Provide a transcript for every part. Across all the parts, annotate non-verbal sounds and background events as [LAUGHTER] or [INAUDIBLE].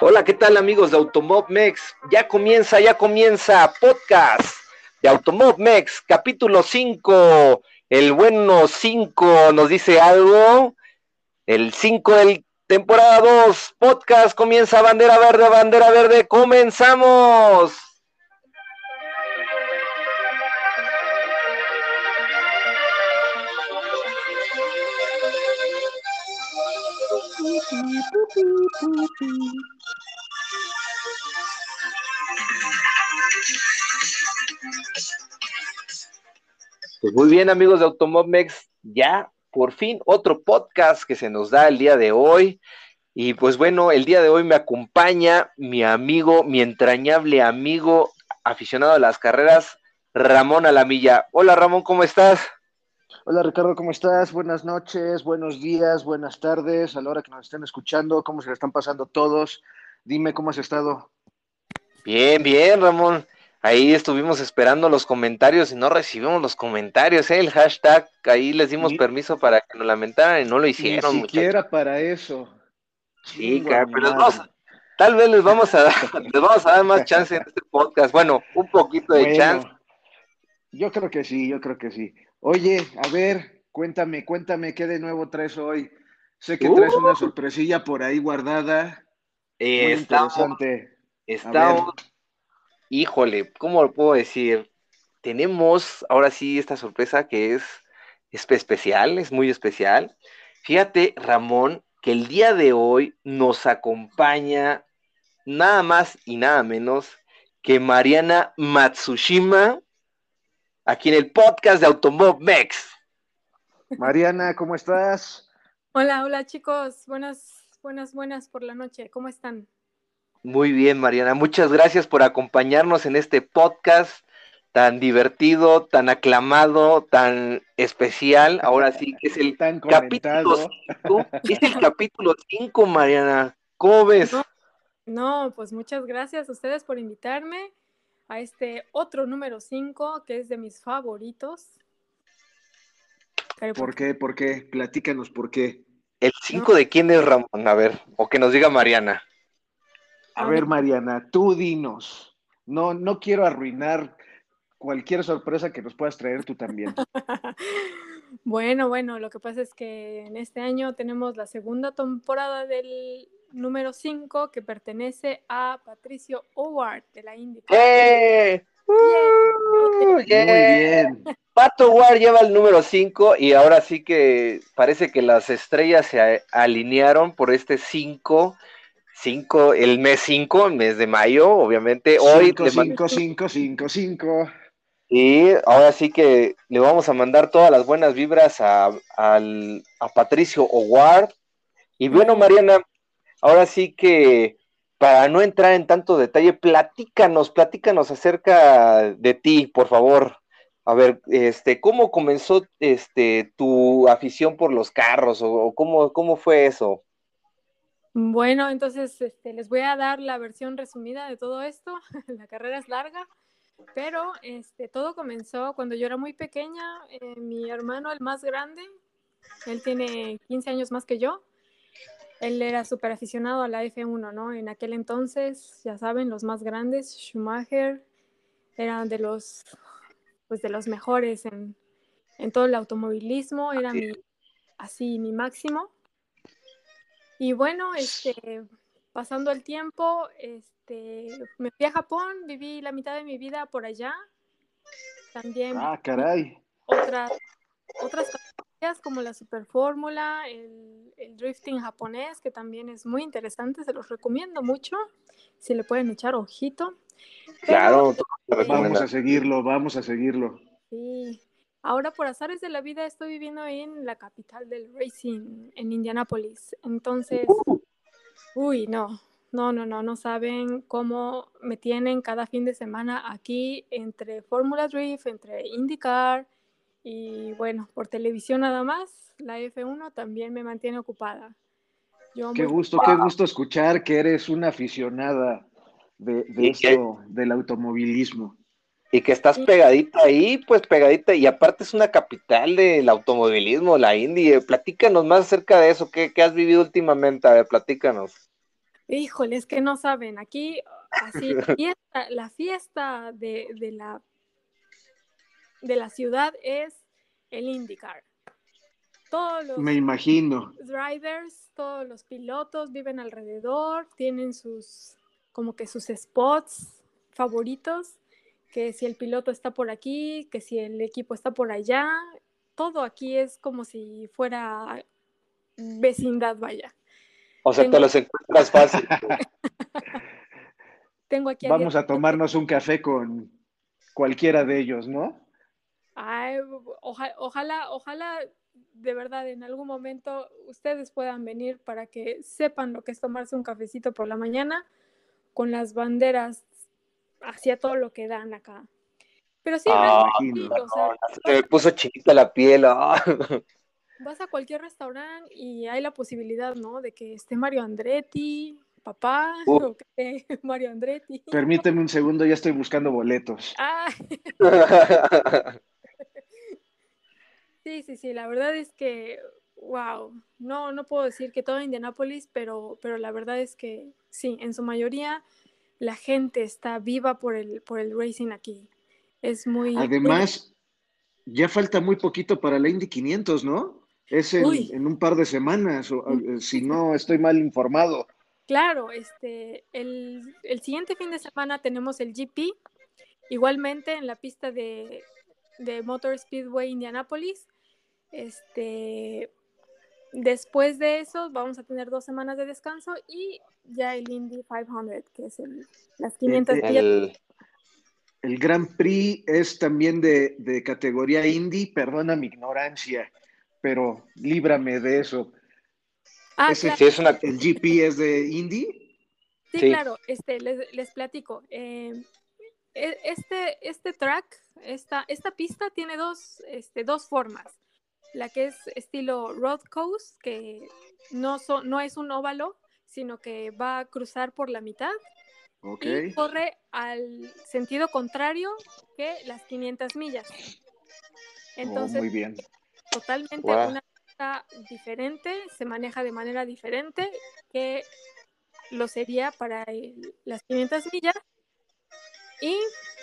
Hola, ¿qué tal amigos de Automobmex? Ya comienza, ya comienza podcast de Automobmex, capítulo 5. El bueno 5 nos dice algo. El 5 del temporada 2, podcast comienza bandera verde, bandera verde, comenzamos. Pues muy bien, amigos de Automobmex, ya por fin otro podcast que se nos da el día de hoy. Y pues bueno, el día de hoy me acompaña mi amigo, mi entrañable amigo aficionado a las carreras, Ramón Alamilla. Hola Ramón, ¿cómo estás? Hola Ricardo, ¿cómo estás? Buenas noches, buenos días, buenas tardes, a la hora que nos estén escuchando, ¿cómo se le están pasando todos? Dime cómo has estado. Bien, bien, Ramón. Ahí estuvimos esperando los comentarios y no recibimos los comentarios, ¿eh? el hashtag, ahí les dimos permiso para que nos lamentaran y no lo hicieron. Ni siquiera para eso. Sí, pero tal vez les vamos a dar, [LAUGHS] les vamos a dar más chance en este podcast. Bueno, un poquito de chance. Yo creo que sí, yo creo que sí. Oye, a ver, cuéntame, cuéntame qué de nuevo traes hoy. Sé que traes una uh. sorpresilla por ahí guardada. Eh, interesante. Estamos, híjole, ¿cómo lo puedo decir? Tenemos ahora sí esta sorpresa que es, es especial, es muy especial. Fíjate, Ramón, que el día de hoy nos acompaña nada más y nada menos que Mariana Matsushima, aquí en el podcast de Automob Mex. Mariana, ¿cómo estás? Hola, hola chicos, buenas, buenas, buenas por la noche, ¿cómo están? Muy bien, Mariana, muchas gracias por acompañarnos en este podcast tan divertido, tan aclamado, tan especial. Ahora sí que es el [LAUGHS] capítulo 5. Es el capítulo 5, Mariana. ¿Cómo ves? no, pues muchas gracias a ustedes por invitarme a este otro número 5 que es de mis favoritos. ¿Por qué? ¿Por qué? Platícanos por qué. ¿El 5 de quién es Ramón? A ver, o que nos diga Mariana. A ver, Mariana, tú dinos. No, no quiero arruinar cualquier sorpresa que nos puedas traer tú también. [LAUGHS] bueno, bueno, lo que pasa es que en este año tenemos la segunda temporada del número 5 que pertenece a Patricio Howard de la IndyCar. ¡Eh! Muy bien. Pato Howard lleva el número 5 y ahora sí que parece que las estrellas se alinearon por este 5. 5, el mes 5, el mes de mayo, obviamente. Hoy 5, 5, 5, 5, Y ahora sí que le vamos a mandar todas las buenas vibras a, a Patricio Howard. Y bueno, Mariana, ahora sí que para no entrar en tanto detalle, platícanos, platícanos acerca de ti, por favor. A ver, este, ¿cómo comenzó este tu afición por los carros o, cómo, cómo fue eso? Bueno, entonces este, les voy a dar la versión resumida de todo esto. [LAUGHS] la carrera es larga, pero este, todo comenzó cuando yo era muy pequeña. Eh, mi hermano, el más grande, él tiene 15 años más que yo, él era súper aficionado a la F1, ¿no? En aquel entonces, ya saben, los más grandes, Schumacher, eran de los, pues de los mejores en, todo el automovilismo, era mi, así mi máximo. Y bueno, este, pasando el tiempo, este, me fui a Japón, viví la mitad de mi vida por allá. También. Ah, caray. Otras, otras como la Super Fórmula, el, drifting japonés, que también es muy interesante, se los recomiendo mucho, si le pueden echar ojito. claro, vamos a seguirlo, vamos a seguirlo. Sí, ahora por azares de la vida estoy viviendo en la capital del racing, en Indianápolis, entonces, uy, no, no, no, no, no saben cómo me tienen cada fin de semana aquí entre Fórmula Drift, entre IndyCar, y bueno, por televisión nada más, la F1 también me mantiene ocupada. qué gusto, qué gusto escuchar que eres una aficionada de, esto, del automovilismo. Y que estás pegadita ahí, pues pegadita, y aparte es una capital del automovilismo, la Indy. Eh, platícanos más acerca de eso, ¿qué, has vivido últimamente? A ver, platícanos. Híjole, es que no saben, aquí, así, [LAUGHS] la fiesta de, de, la, de la ciudad es el IndyCar. Todos los Me imagino. drivers, todos los pilotos viven alrededor, tienen sus, como que sus spots favoritos, que si el piloto está por aquí, que si el equipo está por allá, todo aquí es como si fuera vecindad, vaya. O sea, te los encuentras fácil. [LAUGHS] Tengo aquí Vamos a tomarnos un café con cualquiera de ellos, ¿no? Ay, ojalá, ojalá de verdad en algún momento ustedes puedan venir para que sepan lo que es tomarse un cafecito por la mañana con las banderas hacia todo lo que dan acá. Pero sí, ah, me puso chiquita la piel. Ah. [LAUGHS] Vas a cualquier restaurante y hay la posibilidad, ¿no? De que esté Mario Andretti, papá, [LAUGHS] o que [LAUGHS] Mario Andretti. Permíteme un segundo, ya estoy buscando boletos. Ah. Sí, sí, sí, la verdad es que, wow, no, no puedo decir que todo Indianápolis, pero, pero la verdad es que sí, en su mayoría la gente está viva por el, por el racing aquí. Es muy... Además, ya falta muy poquito para la Indy 500, ¿no? Es en, un par de semanas, o, eh, si no estoy mal informado. Claro, este, el, el siguiente fin de semana tenemos el GP, igualmente en la pista de, de Motor Speedway Indianapolis. Este, después de eso vamos a tener dos semanas de descanso y ya el Indy 500, que es el, las 500 el, el, Grand Prix es también de, categoría Indy, perdona mi ignorancia, pero líbrame de eso. Ah, es ¿El GP es de Indy? Sí, claro, este, les, platico. Eh, e, este, este track, esta, esta pista tiene dos, este, dos formas la que es estilo road coast, que no, no es un óvalo, sino que va a cruzar por la mitad y corre al sentido contrario que las 500 millas. Oh, Entonces, muy bien. totalmente una pista diferente, se maneja de manera diferente que lo sería para las 500 millas. Y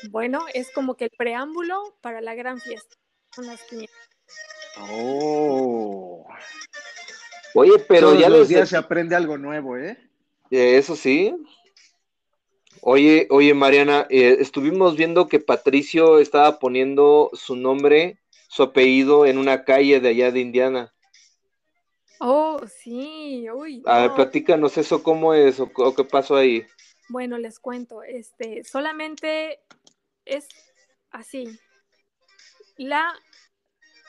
bueno, es como que el preámbulo para la gran fiesta. Son las 500. Oh. Oye, pero ya los días se aprende algo nuevo, ¿eh? Eso sí. Oye, oye, Mariana, eh, estuvimos viendo que Patricio estaba poniendo su nombre, su apellido en una calle de allá de Indiana. Oh, sí, uy. A ver, platícanos eso, ¿cómo es o, o qué pasó ahí? Bueno, les cuento, este, solamente es así. La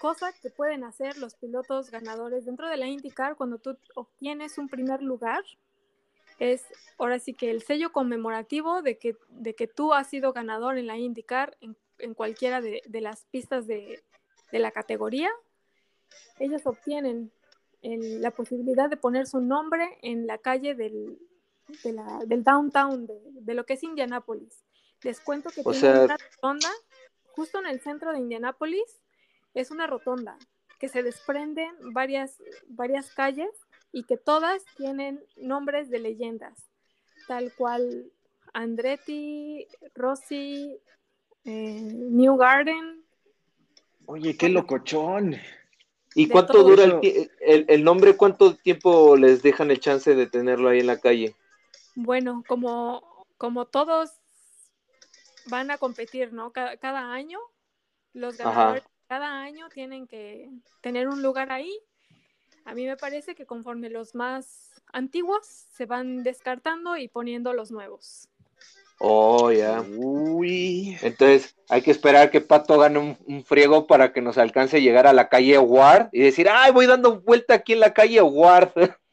cosa que pueden hacer los pilotos ganadores dentro de la IndyCar cuando tú obtienes un primer lugar es ahora sí que el sello conmemorativo de que, de que tú has sido ganador en la IndyCar en, en cualquiera de, de, las pistas de, de, la categoría. Ellos obtienen la posibilidad de poner su nombre en la calle del, la, del downtown de, lo que es Indianápolis. Les cuento que tiene una rotonda justo en el centro de Indianápolis es una rotonda que se desprenden varias, varias calles y que todas tienen nombres de leyendas, tal cual Andretti, Rossi, eh, New Garden. Oye, qué locochón. ¿Y cuánto dura el, el, nombre? ¿Cuánto tiempo les dejan el chance de tenerlo ahí en la calle? Bueno, como, como todos van a competir, ¿no? Cada, cada año, los ganadores cada año tienen que tener un lugar ahí. A mí me parece que conforme los más antiguos se van descartando y poniendo los nuevos. Oh, ya. Uy. Entonces hay que esperar que Pato gane un, friego para que nos alcance a llegar a la calle Ward y decir, ay, voy dando vuelta aquí en la calle Ward. [LAUGHS]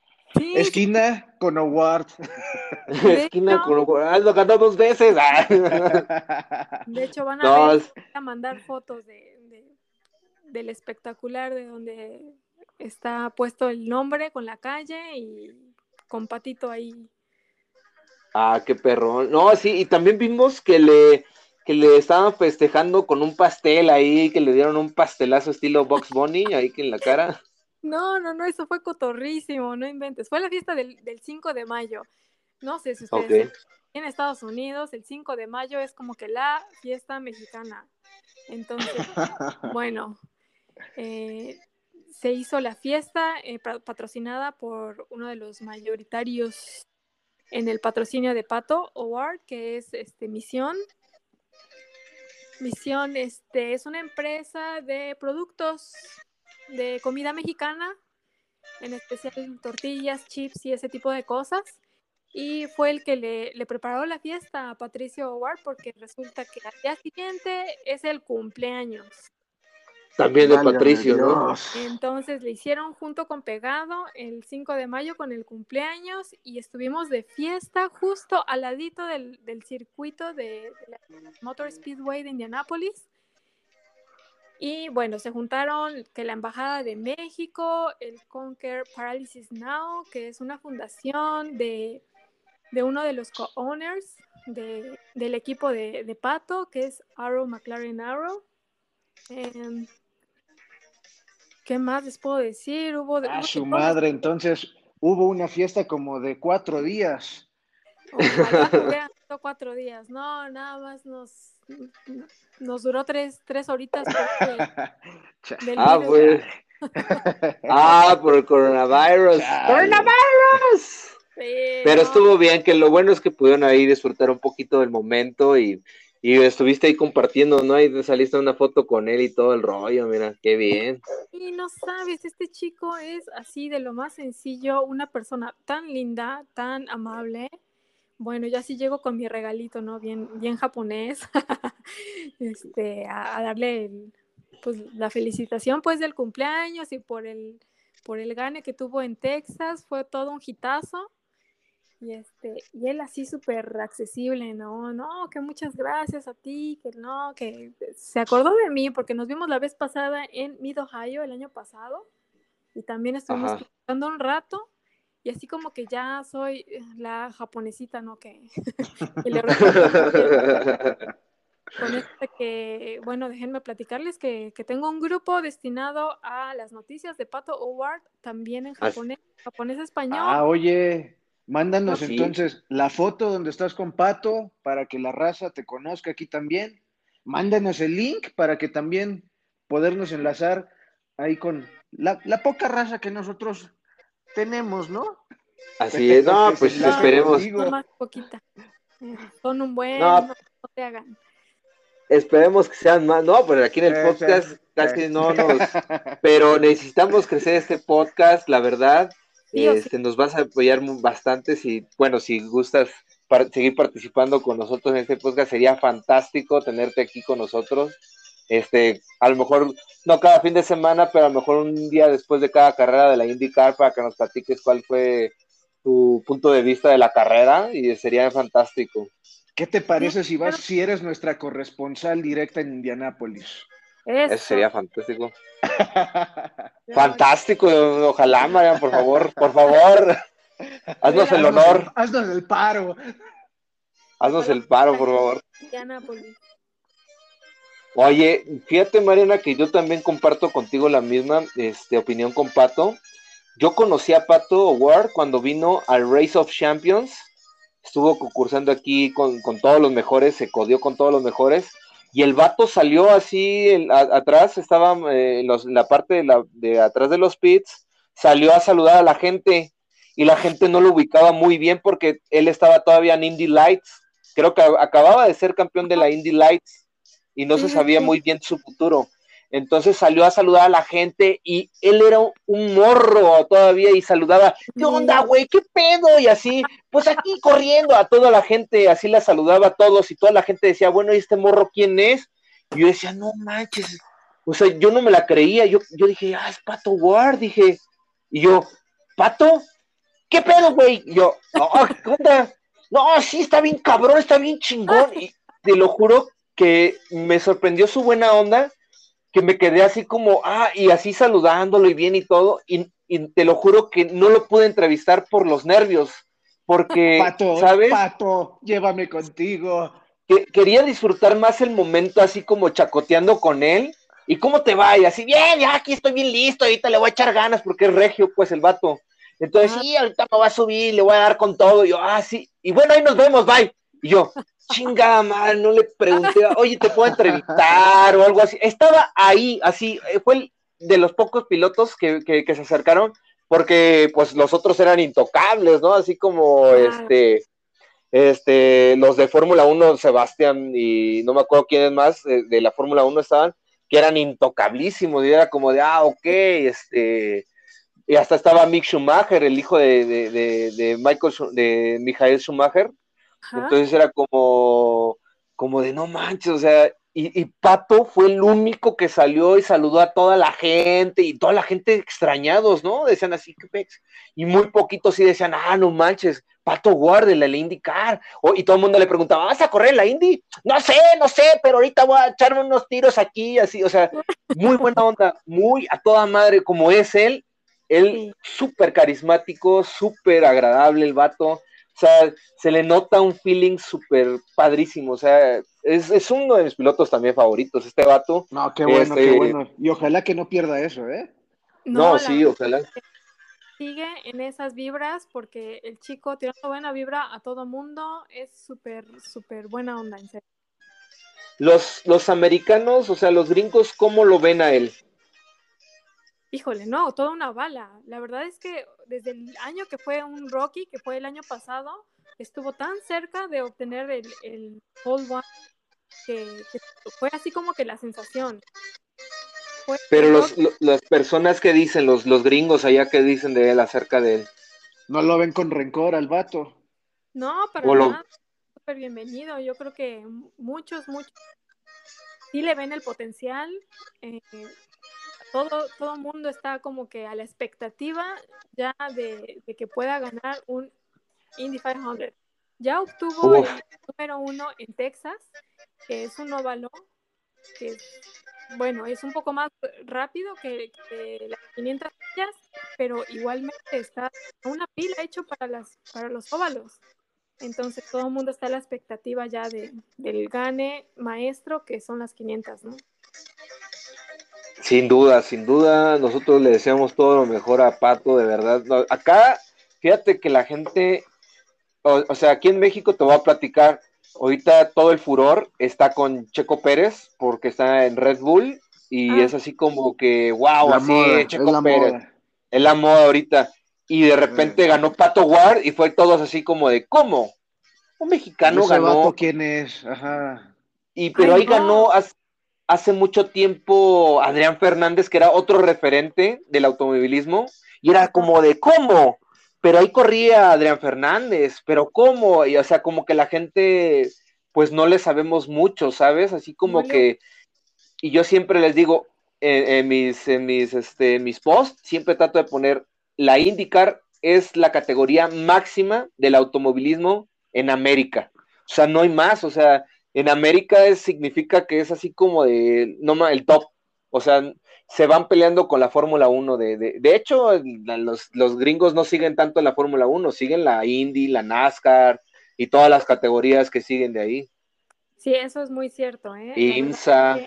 Esquina con Award. [LAUGHS] Esquina con Award. Ah, lo ganó dos veces. [LAUGHS] De hecho, van a, a mandar fotos de, del espectacular de donde está puesto el nombre con la calle y con Patito ahí. Ah, qué perro. No, sí, y también vimos que le que le estaban festejando con un pastel ahí, que le dieron un pastelazo estilo Box Bunny ahí que en la cara. No, no, no, eso fue cotorrísimo, no inventes. Fue la fiesta del, 5 de mayo. No sé si ustedes en Estados Unidos, el 5 de mayo es como que la fiesta mexicana. Entonces, [LAUGHS] bueno, eh, se hizo la fiesta eh, patrocinada por uno de los mayoritarios en el patrocinio de Pato Award, que es este Misión. Misión este, es una empresa de productos de comida mexicana, en especial tortillas, chips y ese tipo de cosas. Y fue el que le, preparó la fiesta a Patricio Award porque resulta que al día siguiente es el cumpleaños. También de Patricio, ¿no? Entonces le hicieron junto con Pegado el 5 de mayo con el cumpleaños y estuvimos de fiesta justo al ladito del, circuito de, la Motor Speedway de Indianápolis. Y bueno, se juntaron que la Embajada de México, el Conquer Paralysis Now, que es una fundación de, uno de los co-owners del equipo de, Pato, que es Arrow McLaren Arrow. Em, ¿Qué más les puedo decir? Hubo de, a su madre, entonces hubo una fiesta como de cuatro días. [LAUGHS] cuatro días. No, nada más nos, nos duró tres, tres horitas. [LAUGHS] ah, pues. [LAUGHS] ah, por el coronavirus. ¡Coronavirus! Pero estuvo bien, que lo bueno es que pudieron ahí disfrutar un poquito del momento y y estuviste ahí compartiendo, ¿no? Ahí saliste una foto con él y todo el rollo, mira, qué bien. Y no sabes, este chico es así de lo más sencillo, una persona tan linda, tan amable. Bueno, ya sí llego con mi regalito, ¿no? Bien, bien japonés, [LAUGHS] este, a, darle pues, la felicitación pues del cumpleaños y por el, por el gane que tuvo en Texas, fue todo un hitazo. Y, este, y él así súper accesible, no, no, que muchas gracias a ti, que no, que se acordó de mí porque nos vimos la vez pasada en Mid Ohio el año pasado y también estuvimos platicando un rato y así como que ya soy la japonesita, ¿no? Que, [LAUGHS] le [LAUGHS] con este que, bueno, déjenme platicarles que, que, tengo un grupo destinado a las noticias de Pato Howard, también en japonés, japonés español. Ah, oye, Mándanos entonces la foto donde estás con Pato para que la raza te conozca aquí también. Mándanos el link para que también podernos enlazar ahí con la, poca raza que nosotros tenemos, ¿no? Así es, no, pues esperemos. Más poquita. Son un buen, no, no, te hagan. Esperemos que sean más, no, pero aquí en el podcast casi no nos, pero necesitamos crecer este podcast, la verdad este, nos vas a apoyar bastante si, bueno, si gustas seguir participando con nosotros en este podcast, sería fantástico tenerte aquí con nosotros. Este, a lo mejor, no cada fin de semana, pero a lo mejor un día después de cada carrera de la IndyCar para que nos platiques cuál fue tu punto de vista de la carrera y sería fantástico. ¿Qué te parece si vas, si eres nuestra corresponsal directa en Indianápolis? Eso. sería fantástico. [LAUGHS] fantástico, ojalá, Marian, por favor, por favor. Haznos el honor. Haznos el paro. Haznos el paro, por favor. Oye, fíjate, Mariana, que yo también comparto contigo la misma este, opinión con Pato. Yo conocí a Pato Ward cuando vino al Race of Champions. Estuvo concursando aquí con, con todos los mejores, se codió con todos los mejores y el vato salió así atrás, estaba en eh, la parte de, la, de atrás de los pits, salió a saludar a la gente y la gente no lo ubicaba muy bien porque él estaba todavía en Indy Lights, creo que acababa de ser campeón de la Indy Lights y no se sabía muy bien su futuro. Entonces salió a saludar a la gente y él era un morro todavía y saludaba, ¿qué onda, güey? ¿Qué pedo? Y así, pues aquí corriendo a toda la gente, así la saludaba a todos y toda la gente decía, bueno, ¿y este morro quién es? Y yo decía, no manches, o sea, yo no me la creía, yo, yo dije, ah, es Pato Ward, dije, y yo, ¿Pato? ¿Qué pedo, güey? Y yo, no, ¿qué onda? No, sí, está bien cabrón, está bien chingón. Y te lo juro que me sorprendió su buena onda que me quedé así como, ah, y así saludándolo y bien y todo, y, te lo juro que no lo pude entrevistar por los nervios, porque, [LAUGHS] Pato, ¿sabes? Pato, llévame contigo. que quería disfrutar más el momento así como chacoteando con él. ¿Y cómo te va? Y así, bien, ya aquí estoy bien listo, ahorita le voy a echar ganas porque es regio, pues el vato. Entonces, sí, ahorita me va a subir, le voy a dar con todo. Y yo, ah, sí. Y bueno, ahí nos vemos, bye. Y yo, chingada madre, no le pregunté, oye, ¿te puedo entrevistar o algo así? Estaba ahí, así, eh, fue el de los pocos pilotos que, que, se acercaron, porque pues los otros eran intocables, ¿no? Así como este, este, los de Fórmula 1, Sebastián y no me acuerdo quiénes más de, de la Fórmula 1 estaban, que eran intocablísimos, y era como de, ah, ok, este, y hasta estaba Mick Schumacher, el hijo de, de, Michael, de Michael Schumacher. Entonces era como, como de no manches, o sea, y, Pato fue el único que salió y saludó a toda la gente y toda la gente extrañados, ¿no? Decían así, ¿qué Y muy poquitos sí decían, ah, no manches, Pato guárdela, la indicar. y todo el mundo le preguntaba, ¿vas a correr la Indy? No sé, no sé, pero ahorita voy a echarme unos tiros aquí, así, o sea, muy buena onda, muy a toda madre como es él, él súper carismático, súper agradable el vato. O sea, se le nota un feeling súper padrísimo. O sea, es, uno de mis pilotos también favoritos, este vato. No, qué bueno, qué este, bueno. Y ojalá que no pierda eso, ¿eh? No, sí, ojalá. Sigue en esas vibras porque el chico tirando buena vibra a todo mundo es súper, súper buena onda, en serio. Los, los americanos, o sea, los gringos, ¿cómo lo ven a él? Híjole, no, toda una bala. La verdad es que desde el año que fue un Rocky, que fue el año pasado, estuvo tan cerca de obtener el, el One que, fue así como que la sensación. Pero las personas que dicen, los, los gringos allá que dicen de él acerca de él. No lo ven con rencor al vato. No, para nada. Súper bienvenido. Yo creo que muchos, muchos sí le ven el potencial. Eh, todo, todo mundo está como que a la expectativa ya de, que pueda ganar un Indy 500. Ya obtuvo el número uno en Texas, que es un óvalo, que es, bueno, es un poco más rápido que, las 500 millas, pero igualmente está una pila hecho para, las, para los óvalos. Entonces todo el mundo está a la expectativa ya de, del gane maestro, que son las 500, ¿no? Sin duda, sin duda, nosotros le deseamos todo lo mejor a Pato, de verdad. acá, fíjate que la gente, o, sea, aquí en México te voy a platicar, ahorita todo el furor está con Checo Pérez, porque está en Red Bull, y ah. es así como que, wow, así, Checo Pérez. Es la moda ahorita. Y de repente ganó Pato Ward y fue todos así como de, ¿cómo? Un mexicano ganó. ¿Quién es? Ajá. Y pero ahí ganó, hace mucho tiempo Adrián Fernández, que era otro referente del automovilismo, y era como de ¿cómo? Pero ahí corría Adrián Fernández, pero ¿cómo? Y o sea, como que la gente, pues no le sabemos mucho, ¿sabes? Así como que, y yo siempre les digo, en, mis, en mis, este, mis posts, siempre trato de poner, la IndyCar es la categoría máxima del automovilismo en América. O sea, no hay más, o sea, en América significa que es así como de, no el top, o sea, se van peleando con la Fórmula 1. De, de, de hecho, los, los, gringos no siguen tanto la Fórmula 1, siguen la Indy, la NASCAR y todas las categorías que siguen de ahí. Sí, eso es muy cierto. ¿eh? IMSA.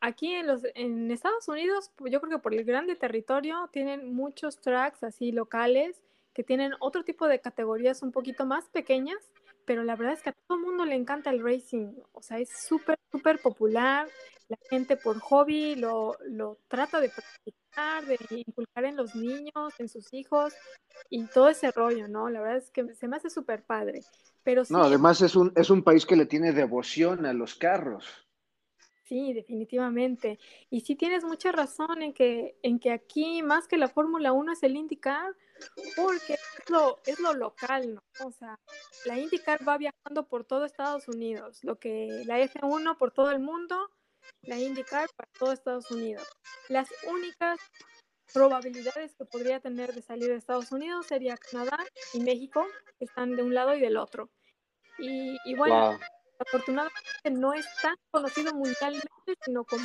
Aquí en, los, en Estados Unidos, yo creo que por el grande territorio, tienen muchos tracks así locales que tienen otro tipo de categorías un poquito más pequeñas pero la verdad es que a todo el mundo le encanta el racing, o sea, es súper, súper popular, la gente por hobby lo, lo trata de practicar, de inculcar en los niños, en sus hijos y todo ese rollo, ¿no? La verdad es que se me hace súper padre. Pero No, además es un, es un país que le tiene devoción a los carros. Sí, definitivamente. Y sí tienes mucha razón en que, en que aquí más que la Fórmula 1 es el IndyCar, porque es lo, es lo local, ¿no? O sea, la IndyCar va viajando por todo Estados Unidos, lo que la F1 por todo el mundo, la IndyCar para todo Estados Unidos. Las únicas probabilidades que podría tener de salir de Estados Unidos sería Canadá y México, que están de un lado y del otro. Y, y bueno, afortunadamente no es tan conocido mundialmente, sino como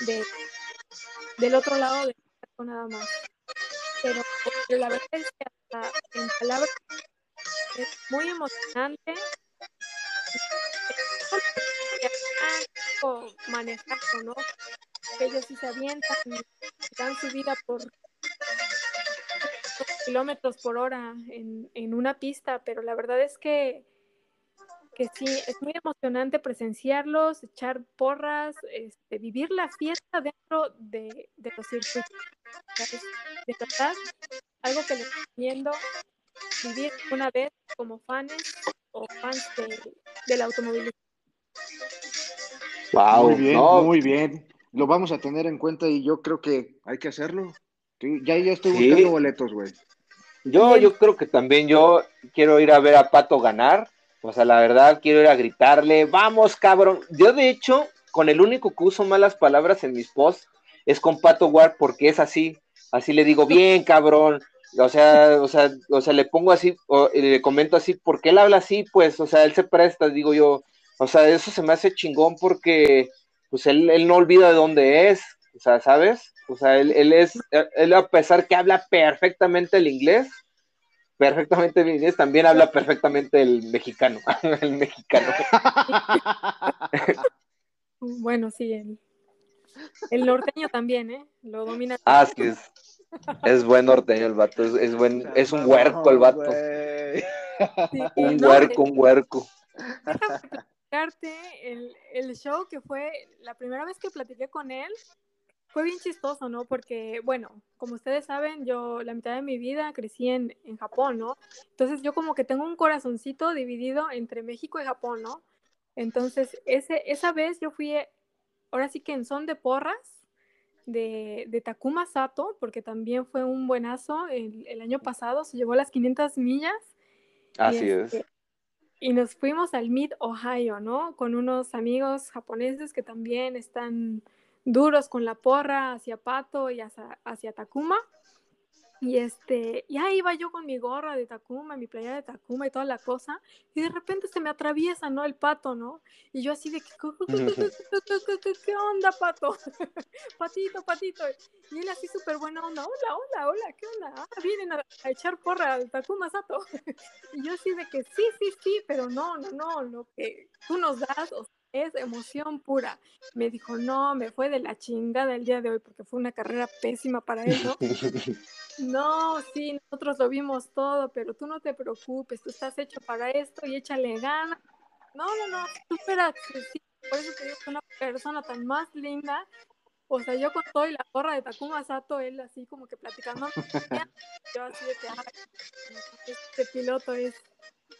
de, del otro lado de nada más. Pero, la verdad es que en palabras es muy emocionante. Manejando, ¿no? Ellos sí se avientan y dan su vida por kilómetros por hora en, en una pista, pero la verdad es que que sí, es muy emocionante presenciarlos, echar porras, este, vivir la fiesta dentro de, de los circuitos. De verdad, algo que les recomiendo vivir una vez como fans o fans de, del automovilismo. Wow, muy bien, muy bien. Lo vamos a tener en cuenta y yo creo que hay que hacerlo. Ya, ya estoy buscando boletos, güey. Yo, yo creo que también yo quiero ir a ver a Pato ganar o sea, la verdad, quiero ir a gritarle, vamos, cabrón. Yo, de hecho, con el único que uso malas palabras en mis posts es con Pato Ward, porque es así. Así le digo, bien, cabrón. O sea, o sea, o sea, le pongo así, o, le comento así, porque él habla así, pues, o sea, él se presta, digo yo. O sea, eso se me hace chingón porque, pues, él, él no olvida de dónde es. O sea, ¿sabes? O sea, él, él es, él a pesar que habla perfectamente el inglés, perfectamente bien también habla perfectamente el mexicano, [LAUGHS] el mexicano. [LAUGHS] bueno, sí, el, el, norteño también, ¿eh? Lo domina. Ah, sí, es, es buen norteño el vato, es, es buen, es un huerco el vato. [LAUGHS] un huerco, un huerco. El, el show que fue la primera vez que platiqué con él, fue bien chistoso, ¿no? Porque, bueno, como ustedes saben, yo la mitad de mi vida crecí en, en, Japón, ¿no? Entonces yo como que tengo un corazoncito dividido entre México y Japón, ¿no? Entonces, ese, esa vez yo fui, ahora sí que en son de porras, de, de Takuma Sato, porque también fue un buenazo el, el año pasado, se llevó las 500 millas. Así es. Este, y nos fuimos al Mid Ohio, ¿no? Con unos amigos japoneses que también están duros con la porra hacia Pato y hacia, hacia Takuma. Y este, y ahí iba yo con mi gorra de Takuma, mi playa de Takuma y toda la cosa, y de repente se me atraviesa, ¿no? El pato, ¿no? Y yo así de, ¿qué onda, pato? [LAUGHS] patito, patito. Y él así súper buena onda, hola, hola, hola, ¿qué onda? Ah, vienen a, echar porra al Takuma Sato. [LAUGHS] y yo así de que sí, sí, sí, pero no, no, no, lo que tú nos das, o es emoción pura. Me dijo, no, me fue de la chingada el día de hoy porque fue una carrera pésima para él, ¿no? [LAUGHS] no, sí, nosotros lo vimos todo, pero tú no te preocupes, tú estás hecho para esto y échale ganas. No, no, no, súper accesible. Por eso te digo que una persona tan más linda. O sea, yo con todo y la gorra de Takuma Sato, él así como que platicando. [LAUGHS] yo así de que, este piloto es,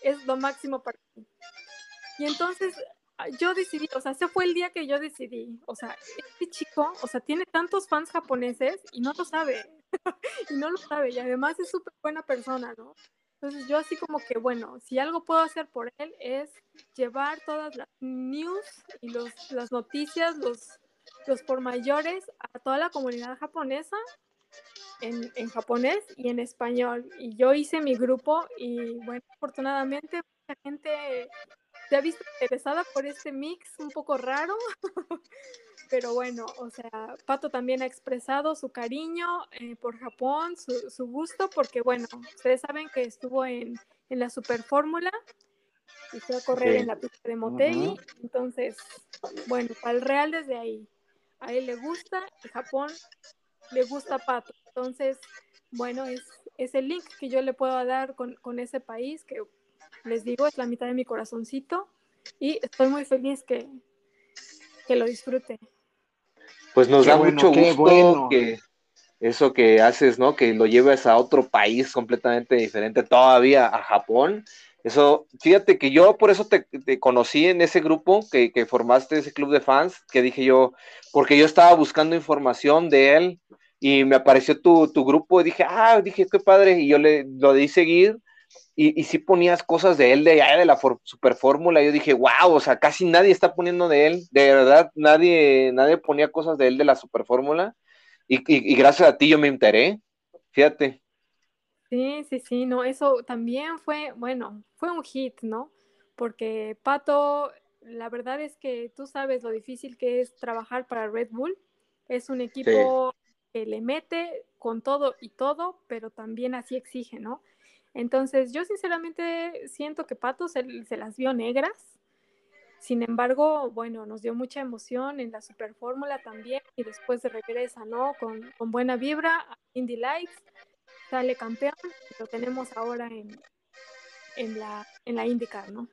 es lo máximo para mí. Y entonces yo decidí, o sea, ese fue el día que yo decidí, o sea, este chico, o sea, tiene tantos fans japoneses y no lo sabe, [LAUGHS] y no lo sabe, y además es súper buena persona, ¿no? Entonces yo así como que, bueno, si algo puedo hacer por él es llevar todas las news y los, las noticias, los, los por mayores a toda la comunidad japonesa en, en, japonés y en español. Y yo hice mi grupo y bueno, afortunadamente mucha gente se ha visto interesada por este mix un poco raro, [LAUGHS] pero bueno, o sea, Pato también ha expresado su cariño eh, por Japón, su, gusto, porque bueno, ustedes saben que estuvo en, en la Super Fórmula y fue a correr en la pista de Motegi, entonces, bueno, para el Real desde ahí, a él le gusta y Japón le gusta Pato, entonces, bueno, es, es el link que yo le puedo dar con, con ese país que les digo, es la mitad de mi corazoncito y estoy muy feliz que, que lo disfrute. Pues nos da mucho gusto que eso que haces, ¿no? Que lo lleves a otro país completamente diferente, todavía a Japón. Eso, fíjate que yo por eso te, conocí en ese grupo que, que, formaste, ese club de fans, que dije yo, porque yo estaba buscando información de él y me apareció tu, tu grupo y dije, ah, dije, qué padre, y yo le lo di seguir y, y sí ponías cosas de él de allá de la super fórmula. Yo dije, wow, o sea, casi nadie está poniendo de él. De verdad, nadie, nadie ponía cosas de él de la super fórmula. Y, y, gracias a ti yo me enteré. Fíjate. Sí, sí, sí, no, eso también fue, bueno, fue un hit, ¿no? Porque Pato, la verdad es que tú sabes lo difícil que es trabajar para Red Bull. Es un equipo que le mete con todo y todo, pero también así exige, ¿no? Entonces, yo sinceramente siento que Pato se, las vio negras. Sin embargo, bueno, nos dio mucha emoción en la Super Fórmula también y después de regresa, ¿no? Con, buena vibra, Indy Lights, sale campeón, lo tenemos ahora en, en, la, en la IndyCar, ¿no?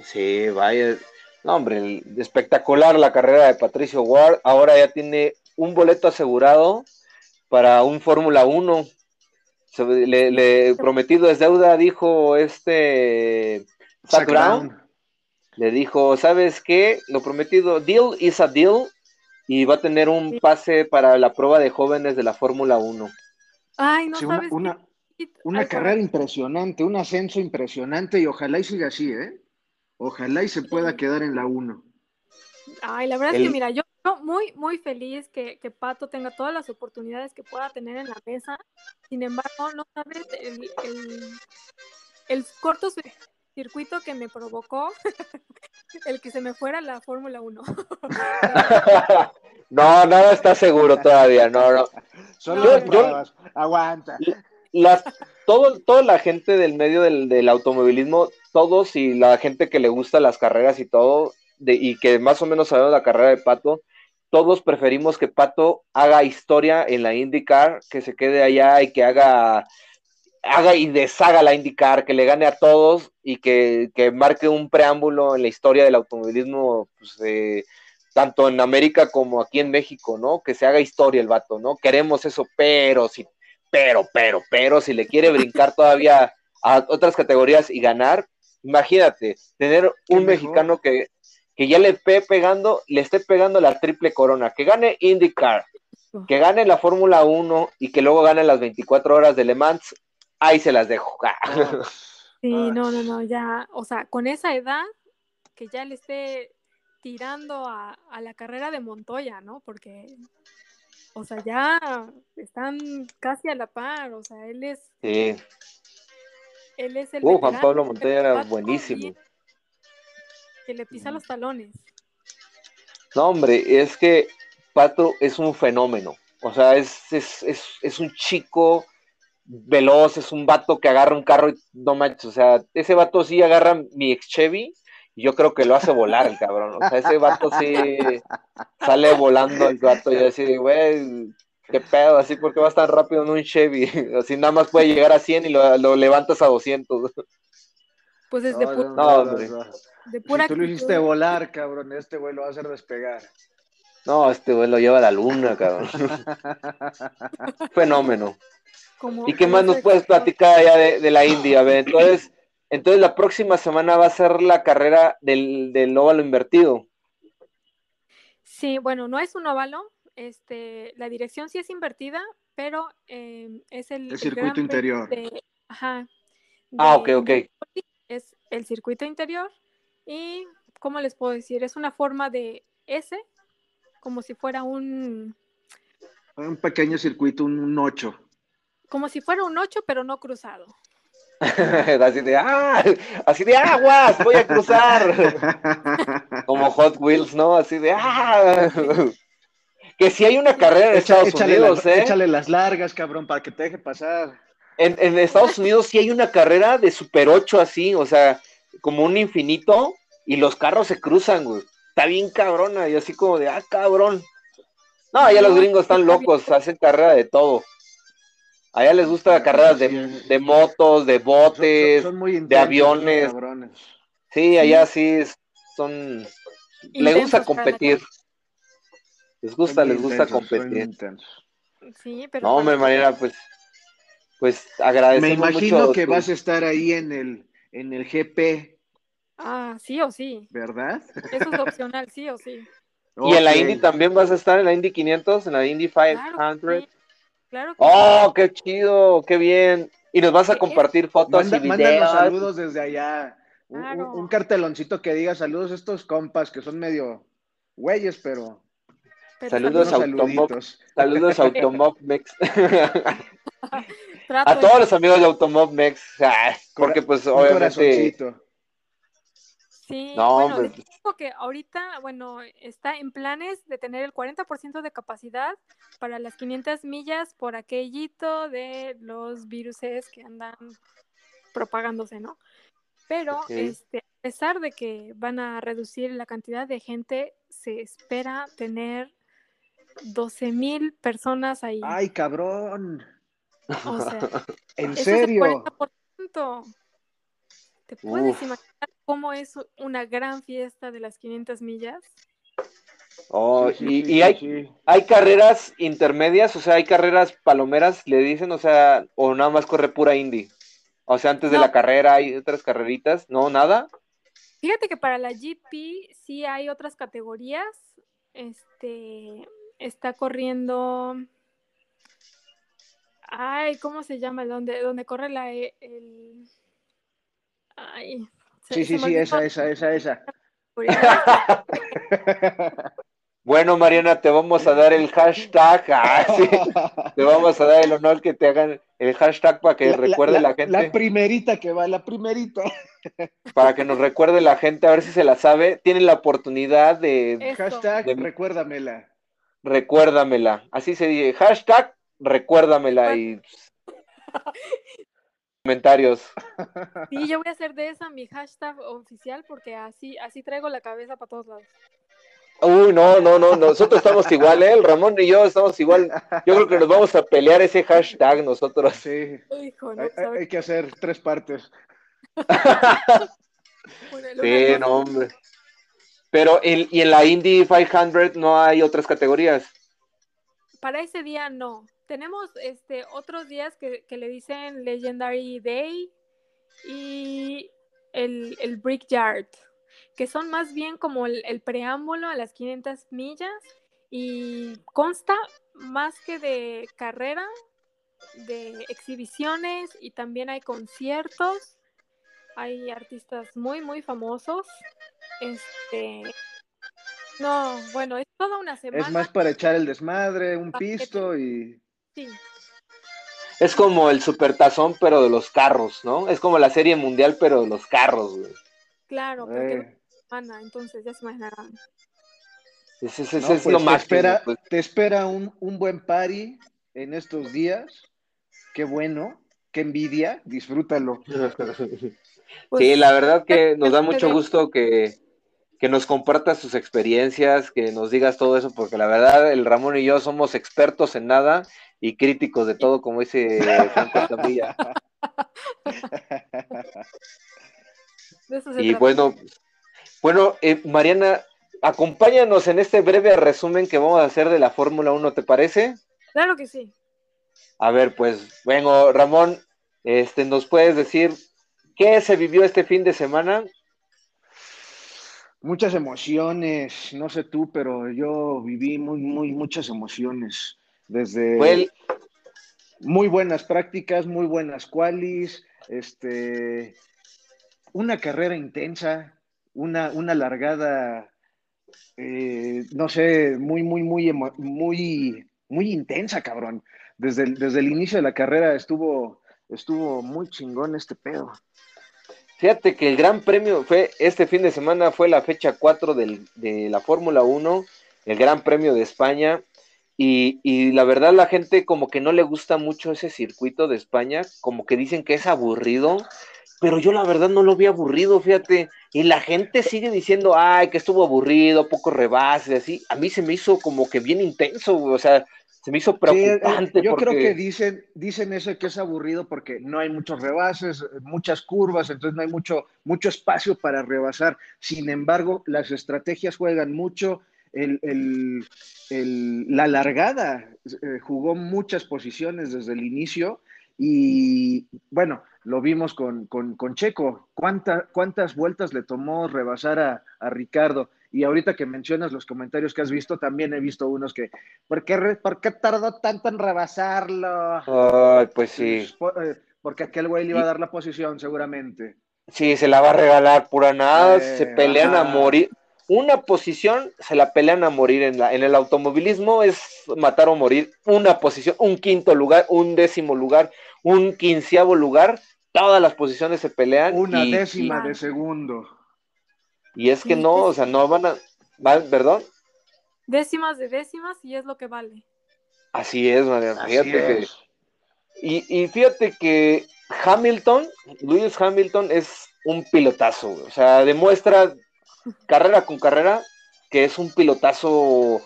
Sí, vaya, no, hombre, espectacular la carrera de Patricio Ward. Ahora ya tiene un boleto asegurado para un Fórmula 1. Le, prometido es deuda, dijo este Zach Brown. Le dijo, ¿sabes qué? Lo prometido, deal is a deal. Y va a tener un pase para la prueba de jóvenes de la Fórmula 1. Ay, no sabes una, una, carrera impresionante, un ascenso impresionante y ojalá y siga así, ¿eh? Ojalá y se pueda quedar en la 1. Ay, la verdad es que mira, yo muy, muy feliz que, Pato tenga todas las oportunidades que pueda tener en la mesa. Sin embargo, no sabes el, el, corto circuito que me provocó [LAUGHS] el que se me fuera la Fórmula 1. [LAUGHS] no, nada está seguro todavía, no, no. Solo aguanta. todo, toda la gente del medio del, del automovilismo todos y la gente que le gusta las carreras y todo, de, y que más o menos sabemos la carrera de Pato, todos preferimos que Pato haga historia en la IndyCar, que se quede allá y que haga, haga y deshaga la IndyCar, que le gane a todos y que, que marque un preámbulo en la historia del automovilismo, pues, tanto en América como aquí en México, ¿no? Que se haga historia el vato, ¿no? Queremos eso, pero si, pero, pero, pero, si le quiere brincar todavía a otras categorías y ganar, Imagínate, tener un mexicano que, ya le esté pegando, le esté pegando la triple corona, que gane IndyCar, que gane la Fórmula 1 y que luego gane las 24 horas de Le Mans, ahí se las dejo. [LAUGHS] sí, no, no, no, ya, o sea, con esa edad, que ya le esté tirando a, a la carrera de Montoya, ¿no? Porque, o sea, ya están casi a la par, o sea, él es... Sí él es el. Uh, Juan Pablo Montoya era buenísimo. Que le pisa los talones. No, hombre, es que Pato es un fenómeno. O sea, es, es, un chico veloz, es un vato que agarra un carro y no manches. O sea, ese vato sí agarra mi ex Chevy y yo creo que lo hace volar el cabrón. O sea, ese vato sí sale volando el vato y así, güey, qué pedo, así porque vas tan rápido en un Chevy, [LAUGHS] así nada más puede llegar a 100 y lo, levantas a 200. Pues es de, no, de pura si tú lo hiciste volar, cabrón, este güey lo va a hacer despegar. No, este güey lo lleva a la luna, cabrón. [LAUGHS] Fenómeno. ¿Y qué más nos puedes platicar allá de, la India? A ver, entonces, entonces la próxima semana va a ser la carrera del, del óvalo invertido. Sí, bueno, no es un óvalo, este, la dirección sí es invertida, pero es el, circuito interior. ajá. ah, ok, ok. Es el circuito interior y, ¿cómo les puedo decir? Es una forma de S, como si fuera un... Un pequeño circuito, un 8. Como si fuera un 8, pero no cruzado. [LAUGHS] así de, ¡ah! Así de aguas, voy a cruzar. [LAUGHS] Como Hot Wheels, ¿no? Así de, ¡ah! [LAUGHS] Que si hay una carrera en Estados Unidos, ¿eh? Échale las largas, cabrón, para que te deje pasar. En, Estados Unidos sí hay una carrera de Super 8 así, o sea, como un infinito, y los carros se cruzan, güey. Está bien cabrona, y así como de, ah, cabrón. No, allá los gringos están locos, hacen carrera de todo. Allá les gusta carreras de, de motos, de botes, de aviones. Sí, allá sí son... Le gusta competir. Les gusta, les gusta competir. Sí, pero. No, me manera, pues, pues agradecemos Me imagino que vas a estar ahí en el, en el GP. Ah, sí o sí. ¿Verdad? Eso es [LAUGHS] opcional, sí o sí. ¿Y en la Indy también vas a estar en la Indy 500, en la Indy 500? Claro, oh, qué chido, qué bien. Y nos vas a compartir fotos y videos. Mándanos saludos desde allá. Un, un, carteloncito que diga saludos a estos compas que son medio güeyes, pero Saludos a Automob. Saludos a Automob Mex. [LAUGHS] a todos los amigos de Automob Mex. porque pues obviamente. Sí, bueno, digo que ahorita, bueno, está en planes de tener el 40% de capacidad para las 500 millas por aquellito de los viruses que andan propagándose, ¿no? Pero este, a pesar de que van a reducir la cantidad de gente, se espera tener 12 mil personas ahí. ¡Ay, cabrón! O sea, [LAUGHS] ¿en serio? ¿Te puedes imaginar cómo es una gran fiesta de las 500 millas? Oh, y, hay, hay carreras intermedias, o sea, hay carreras palomeras, le dicen, o sea, o nada más corre pura indie. O sea, antes de la carrera hay otras carreritas, ¿no? ¿Nada? Fíjate que para la GP sí hay otras categorías. Este está corriendo. Ay, ¿cómo se llama? Donde, donde corre la e, el. Ay. sí, sí, sí, esa, esa, esa, esa. [LAUGHS] Bueno, Mariana, te vamos a dar el hashtag. [LAUGHS] Ah, te vamos a dar el honor que te hagan el hashtag para que recuerde la, gente. La primerita que va, la primerita. [LAUGHS] Para que nos recuerde la gente, a ver si se la sabe. Tienen la oportunidad de. Hashtag recuérdamela. Recuérdamela. Así se dice. Hashtag recuérdamela y. comentarios. [LAUGHS] Sí, yo voy a hacer de esa mi hashtag oficial porque así, así traigo la cabeza para todos lados. Uy, no, no, no, nosotros estamos igual, ¿eh? El Ramón y yo estamos igual. Yo creo que nos vamos a pelear ese hashtag nosotros. Sí. hay, que hacer tres partes. [LAUGHS] sí, no, hombre. Pero, ¿y en la Indy 500 no hay otras categorías? Para ese día no. Tenemos este otros días que, le dicen Legendary Day y el, el Brickyard que son más bien como el, preámbulo a las 500 millas y consta más que de carrera, de exhibiciones y también hay conciertos, hay artistas muy, muy famosos. Este, no, bueno, es toda una semana. Es más para echar el desmadre, un pisto y... Sí. Es como el supertazón, pero de los carros, ¿no? Es como la serie mundial, pero de los carros, güey. Claro, porque eh entonces ya se imaginarán. Ese, es pues, lo más. Te espera, pues. te espera un, buen party en estos días. Qué bueno, qué envidia, disfrútalo. [LAUGHS] Pues, sí, la verdad que nos da mucho gusto que, que nos compartas tus experiencias, que nos digas todo eso, porque la verdad el Ramón y yo somos expertos en nada y críticos de todo, como dice Franco Camilla. [LAUGHS] y bueno, bueno, eh, Mariana, acompáñanos en este breve resumen que vamos a hacer de la Fórmula 1, ¿te parece? Claro que sí. A ver, pues, bueno, Ramón, este, ¿nos puedes decir qué se vivió este fin de semana? Muchas emociones, no sé tú, pero yo viví muy, muy, muchas emociones. Desde muy buenas prácticas, muy buenas qualis, este, una carrera intensa, una, una largada, eh, no sé, muy, muy, muy, muy, muy intensa, cabrón. Desde el, desde el inicio de la carrera estuvo, estuvo muy chingón este pedo. Fíjate que el gran premio fue este fin de semana, fue la fecha 4 de la Fórmula 1, el gran premio de España. Y, y, la verdad la gente como que no le gusta mucho ese circuito de España, como que dicen que es aburrido, pero yo la verdad no lo vi aburrido, fíjate. Y la gente sigue diciendo, ay, que estuvo aburrido, poco rebase, así. A mí se me hizo como que bien intenso, o sea, se me hizo preocupante. yo creo que dicen, dicen eso que es aburrido porque no hay muchos rebases, muchas curvas, entonces no hay mucho, mucho espacio para rebasar. Sin embargo, las estrategias juegan mucho. El, el, la largada eh, jugó muchas posiciones desde el inicio y bueno, lo vimos con, Checo. ¿Cuántas vueltas le tomó rebasar a, Ricardo? Y ahorita que mencionas los comentarios que has visto, también he visto unos que, ¿por qué, por qué tardó tanto en rebasarlo? Ay, pues sí. Eh, porque aquel güey le iba a dar la posición, seguramente. Sí, se la va a regalar pura nada, se eh, pelean a morir. Una posición se la pelean a morir en, la, en el automovilismo, es matar o morir. Una posición, un quinto lugar, un décimo lugar, un quinceavo lugar todas las posiciones se pelean. Una décima de segundo. Y es que no, o sea, no van a. ¿Perdón? Décimas de décimas y es lo que vale. Así es, María. Fíjate que. Y, fíjate que Hamilton, Lewis Hamilton es un pilotazo, o sea, demuestra carrera con carrera que es un pilotazo,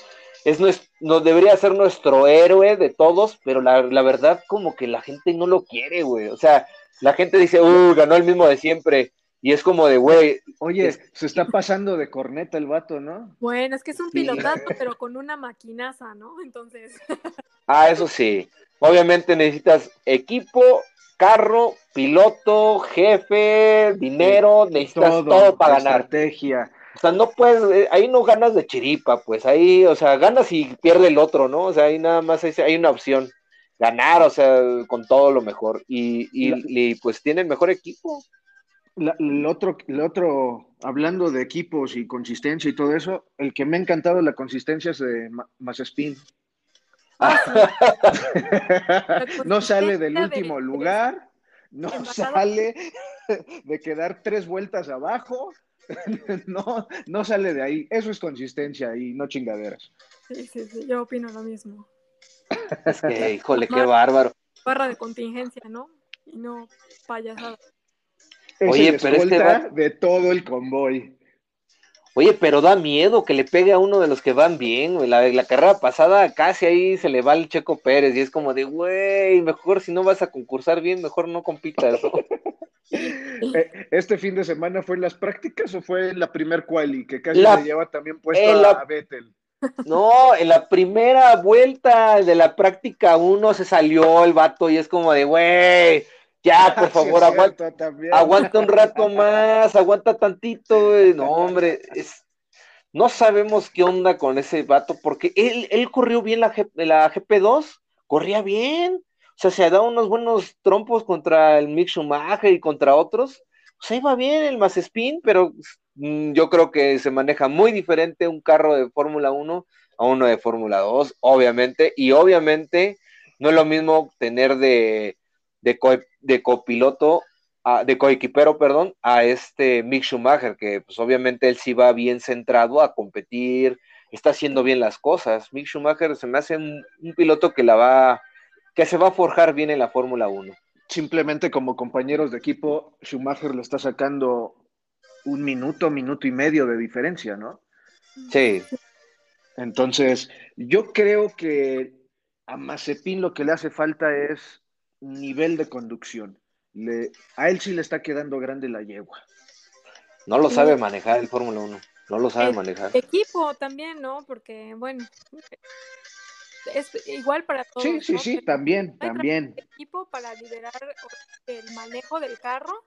es no debería ser nuestro héroe de todos, pero la, la verdad como que la gente no lo quiere, güey, o sea, la gente dice, uh, ganó el mismo de siempre, y es como de, güey. Oye, se está pasando de corneta el vato, ¿no? Bueno, es que es un pilotazo, [LAUGHS] pero con una maquinaza, ¿no? Entonces. ah, eso sí. Obviamente necesitas equipo, carro, piloto, jefe, dinero, necesitas todo, para ganar. Estrategia. O sea, no puedes, eh, ahí no ganas de chiripa, pues ahí, o sea, ganas y pierde el otro, ¿no? O sea, ahí nada más hay, hay una opción. Ganar, o sea, con todo lo mejor. Y, y, y pues tiene el mejor equipo el, otro, el otro, hablando de equipos y consistencia y todo eso, el que me ha encantado la consistencia es de Mazespin. [LAUGHS] no sale del último lugar, no sale de quedar tres vueltas abajo, [LAUGHS] no, no sale de ahí. Eso es consistencia y no chingaderas. Sí, sí, sí, yo opino lo mismo. Es que, híjole, qué bárbaro. Barra de contingencia, ¿no? Y no payasada. Oye, pero es que de todo el convoy. Oye, pero da miedo que le pegue a uno de los que van bien. La, la carrera pasada casi ahí se le va el Checo Pérez y es como de, güey, mejor si no vas a concursar bien, mejor no compitas. [LAUGHS] Eh, ¿Este fin de semana fue en las prácticas o fue en la primer quali que casi se lleva también puesto a Vettel? No, en la primera vuelta de la práctica uno se salió el vato y es como de, güey, ya, [LAUGHS] por favor, aguanta, aguanta un rato [LAUGHS] más, aguanta tantito, No, hombre, es, no sabemos qué onda con ese vato, porque él, él corrió bien la, la GP2, corría bien, o sea, se ha dado unos buenos trompos contra el Mick Schumacher y contra otros, o sea, iba bien el más spin, pero mm, yo creo que se maneja muy diferente un carro de Fórmula 1 a uno de Fórmula 2, obviamente, y obviamente no es lo mismo tener de de, de copiloto, de coequipero, perdón, a este Mick Schumacher, que pues obviamente él sí va bien centrado a competir, está haciendo bien las cosas. Mick Schumacher se me hace un, piloto que la va, que se va a forjar bien en la Fórmula 1. Simplemente como compañeros de equipo, Schumacher le está sacando un minuto, minuto y medio de diferencia, ¿no? Sí. Entonces, yo creo que a Mazepin lo que le hace falta es nivel de conducción. Le, a él sí le está quedando grande la yegua. No lo sabe manejar el Fórmula 1. No lo sabe manejar. Equipo también, ¿no? Porque, bueno, es igual para todos. Sí, sí, sí, también, también. Equipo para liderar el manejo del carro,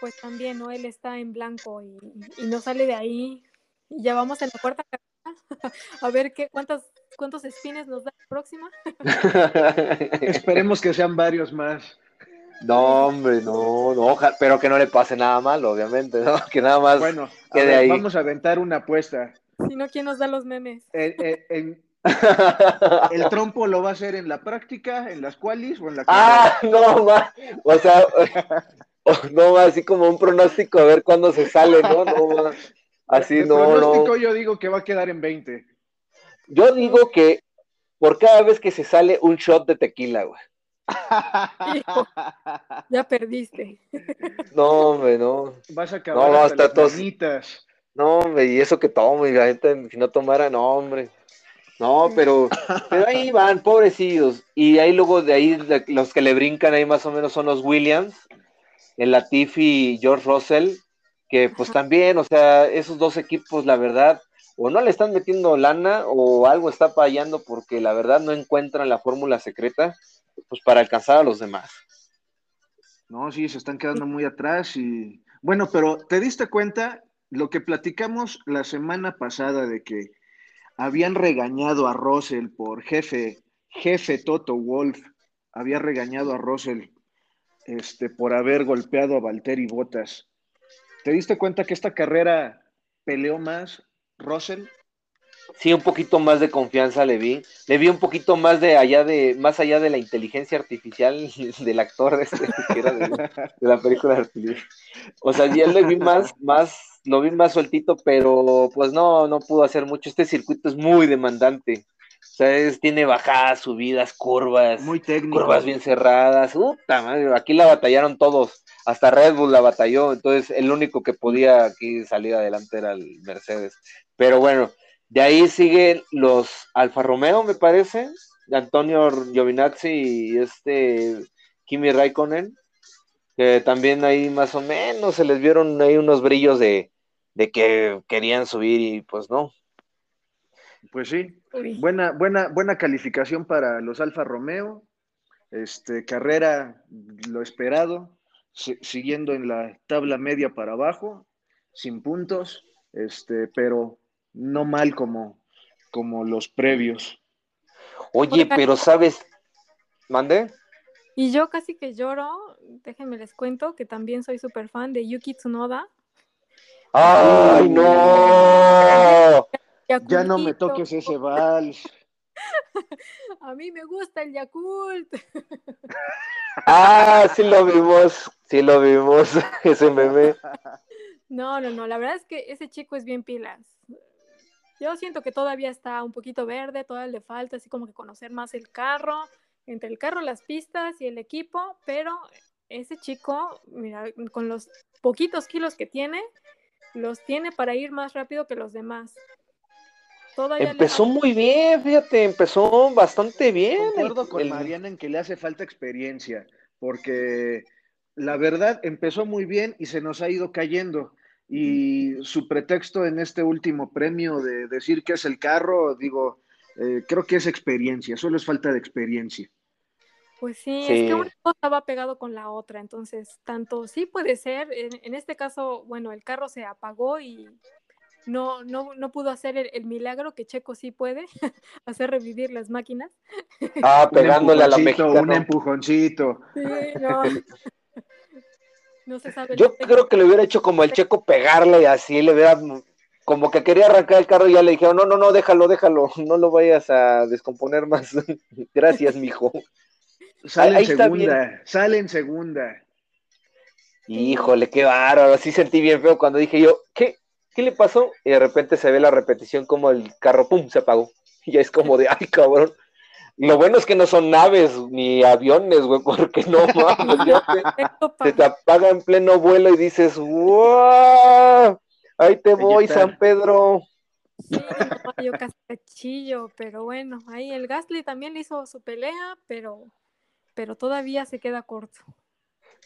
pues también, ¿no? Él está en blanco y, y no sale de ahí. Y ya vamos en la cuarta [LAUGHS] a ver qué, cuántas, cuántos espines nos da la próxima. [LAUGHS] Esperemos que sean varios más. No, hombre, no, no, pero que no le pase nada mal, obviamente, ¿no? [LAUGHS] Que nada más bueno, ahí. Vamos a aventar una apuesta. Si no, ¿quién nos da los memes? [LAUGHS] el trompo lo va a hacer en la práctica, en las cualis o en la Ah, no, ma, o sea, no, así como un pronóstico a ver cuándo se sale, ¿no? no Así no, no. yo digo que va a quedar en 20. Yo digo que por cada vez que se sale un shot de tequila, güey. ya perdiste. No, hombre, no. Vas a acabar no, hasta, las No, hombre, y eso que tomo, y la gente, si no tomara, no, hombre. No, pero, pero ahí van, pobrecillos. Y ahí luego de ahí los que le brincan ahí más o menos son los Williams, el Latifi y George Russell, que pues también, o sea, esos dos equipos, la verdad, o no le están metiendo lana o algo está fallando porque la verdad no encuentran la fórmula secreta, pues para alcanzar a los demás. No, sí, se están quedando muy atrás y bueno, pero ¿te diste cuenta lo que platicamos la semana pasada de que habían regañado a Russell por jefe, jefe Toto Wolf, había regañado a Russell este, por haber golpeado a Valtteri Bottas. ¿Te diste cuenta que esta carrera peleó más Russell? Sí, un poquito más de confianza le vi. Le vi un poquito más de allá de, más allá de la inteligencia artificial [LAUGHS] del actor este, que era de, la película de O sea, ya le vi más, más, lo vi más sueltito, pero pues no, no pudo hacer mucho. Este circuito es muy demandante. O sea, tiene bajadas, subidas, curvas. Muy técnico. Curvas bien cerradas. Puta madre, aquí la batallaron todos. Hasta Red Bull la batalló. Entonces, el único que podía aquí salir adelante era el Mercedes. Pero bueno, de ahí siguen los Alfa Romeo, me parece. Antonio Giovinazzi y este Kimi Raikkonen. Que también ahí más o menos se les vieron ahí unos brillos de, de que querían subir y pues no. Pues sí, buena, buena, buena calificación para los Alfa Romeo. Este, carrera lo esperado, siguiendo en la tabla media para abajo, sin puntos, este, pero no mal como, como los previos. Oye, pero sabes, ¿mande? Y yo casi que lloro, déjenme les cuento que también soy súper fan de Yuki Tsunoda. ¡Ay, no! [LAUGHS] Ya no me toques ese vals. [LAUGHS] A mí me gusta el Yakult. [LAUGHS] Ah, sí lo vimos, sí lo vimos, ese meme. No, no, no, la verdad es que ese chico es bien pilas. Yo siento que todavía está un poquito verde, todavía le falta así como que conocer más el carro, entre el carro, las pistas y el equipo, pero ese chico, mira, con los poquitos kilos que tiene, los tiene para ir más rápido que los demás empezó muy bien, fíjate, empezó bastante bien. Concuerdo con Mariana en que le hace falta experiencia, porque la verdad empezó muy bien y se nos ha ido cayendo. Y su pretexto en este último premio de decir que es el carro, digo, eh, creo que es experiencia, solo es falta de experiencia. Pues sí, es que una cosa va pegado con la otra, entonces tanto sí puede ser, en, este caso, bueno, el carro se apagó y no, no, no pudo hacer el, milagro que Checo sí puede, [LAUGHS] hacer revivir las máquinas. Ah, pegándole a la mexicana. Un empujoncito. Sí, no. no se sabe. Yo creo que le hubiera hecho como el Checo pegarle y así, le hubiera como que quería arrancar el carro y ya le dijeron, no, no, no, déjalo, déjalo, no lo vayas a descomponer más. [LAUGHS] Gracias, mijo. Sale en segunda, sale en segunda. Híjole, qué bárbaro, así sentí bien feo cuando dije yo, ¿qué? ¿Qué le pasó? Y de repente se ve la repetición como el carro, ¡pum!, se apagó. [LAUGHS] Y es como de, ay, cabrón. Lo bueno es que no son naves ni aviones, güey, [LAUGHS] porque no mames, ya [LAUGHS] se te apaga en pleno vuelo y dices, ¡wow! Ahí te voy, San Pedro. Sí, yo cascachillo, pero bueno, ahí el Gasly también hizo su pelea, pero, pero todavía se queda corto.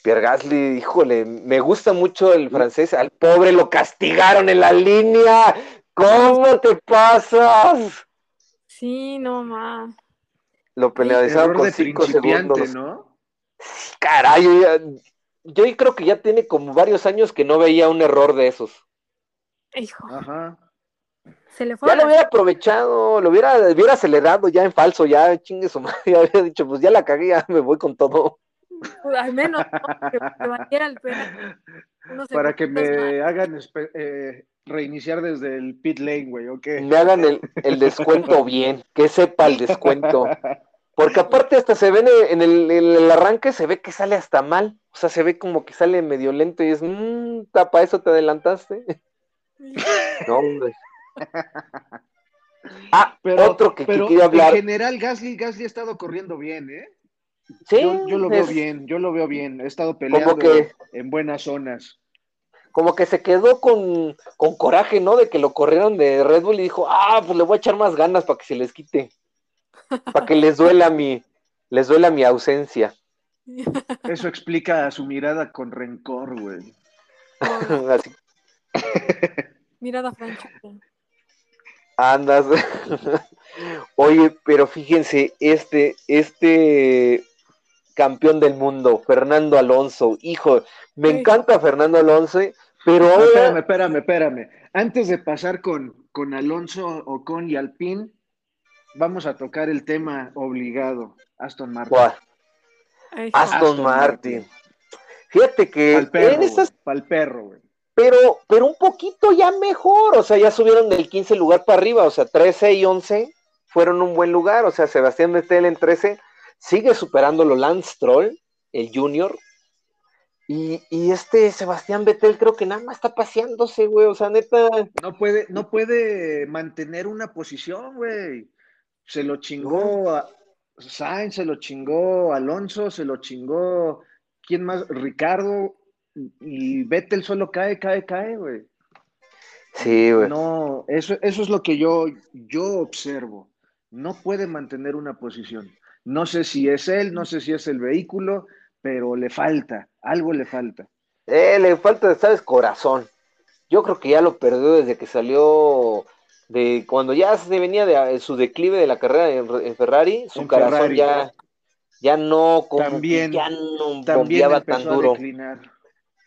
Pierre Gasly, híjole, me gusta mucho el francés. Al pobre lo castigaron en la línea. ¿Cómo te pasas? Sí, no más. Lo penalizaron con cinco segundos. ¿no? Caray, yo, creo que ya tiene como varios años que no veía un error de esos. Hijo. Ajá. Se le fue ya lo hubiera aprovechado, lo hubiera, hubiera acelerado ya en falso, ya chingue su [LAUGHS] madre, ya había dicho, pues ya la cagué, ya me voy con todo. Pues, al menos que el Para que me hagan eh, reiniciar desde el pit lane, güey, ¿ok? Me hagan el, descuento [LAUGHS] bien, que sepa el descuento. Porque aparte hasta se ve en el, arranque, se ve que sale hasta mal. O sea, se ve como que sale medio lento y es, mmm, tapa, eso te adelantaste. [LAUGHS] no, hombre. [LAUGHS] Ah, pero, otro que, quería hablar. En general, Gasly, Gasly ha estado corriendo bien, ¿eh? Sí, yo, lo veo bien, yo lo veo bien. He estado peleando en buenas zonas. Como que se quedó con, coraje, ¿no? De que lo corrieron de Red Bull y dijo, ah, pues le voy a echar más ganas para que se les quite. para que les duela mi, les duela mi ausencia. [LAUGHS] Eso explica su mirada con rencor, güey. [LAUGHS] mirada franca. Andas. [LAUGHS] Oye, pero fíjense, este, este campeón del mundo, Fernando Alonso. Hijo, me encanta Fernando Alonso, pero ahora... Espérame, espérame, espérame. Antes de pasar con, con Alonso, Ocon y Alpine, vamos a tocar el tema obligado, Aston Martin. Aston, Martin. Fíjate que en Para el perro, güey. Pero, pero un poquito ya mejor, o sea, ya subieron del 15 lugar para arriba, o sea, 13 y 11 fueron un buen lugar, o sea, Sebastián Vettel en 13 sigue superándolo Lance Troll, el junior. Y, este Sebastián Vettel creo que nada más está paseándose, güey. O sea, neta. No puede, no puede mantener una posición, güey. Se lo chingó a Sainz, se lo chingó Alonso, se lo chingó, ¿quién más? Ricardo, y Vettel solo cae, cae, cae, güey. Sí, güey. No, eso, eso es lo que yo, yo observo. No puede mantener una posición. No sé si es él, no sé si es el vehículo, pero le falta, algo le falta. Eh, le falta, ¿sabes? Corazón. Yo creo que ya lo perdió desde que salió de cuando ya se venía de su declive de la carrera en, Ferrari, su corazón ya ya no también, ya no tan duro.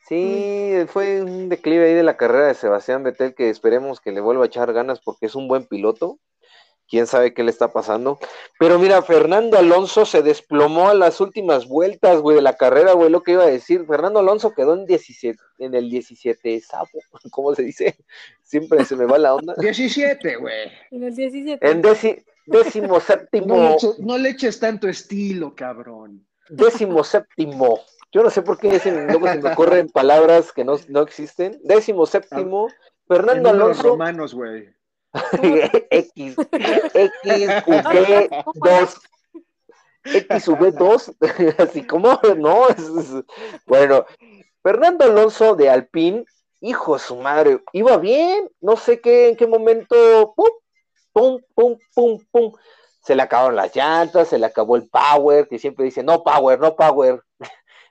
Sí, fue un declive ahí de la carrera de Sebastián Vettel que esperemos que le vuelva a echar ganas porque es un buen piloto quién sabe qué le está pasando. Pero mira, Fernando Alonso se desplomó a las últimas vueltas, güey, de la carrera, güey, lo que iba a decir. Fernando Alonso quedó en 17, en el 17 sabo, [LAUGHS] ¿cómo se dice? Siempre se me va la onda. 17, güey. En el 17. En décimo séptimo. No le, eches, tanto estilo, cabrón. Décimo séptimo. Yo no sé por qué luego se me ocurren palabras que no, no existen. Décimo séptimo. Ah, Fernando Alonso. romanos, güey. [LAUGHS] X, XV2. [LAUGHS] XV2, [LAUGHS] así como, no, bueno, Fernando Alonso de Alpine, hijo de su madre, iba bien, no sé qué, en qué momento, pum, pum, pum, pum, pum, se le acabaron las llantas, se le acabó el power, que siempre dice, no power, no power,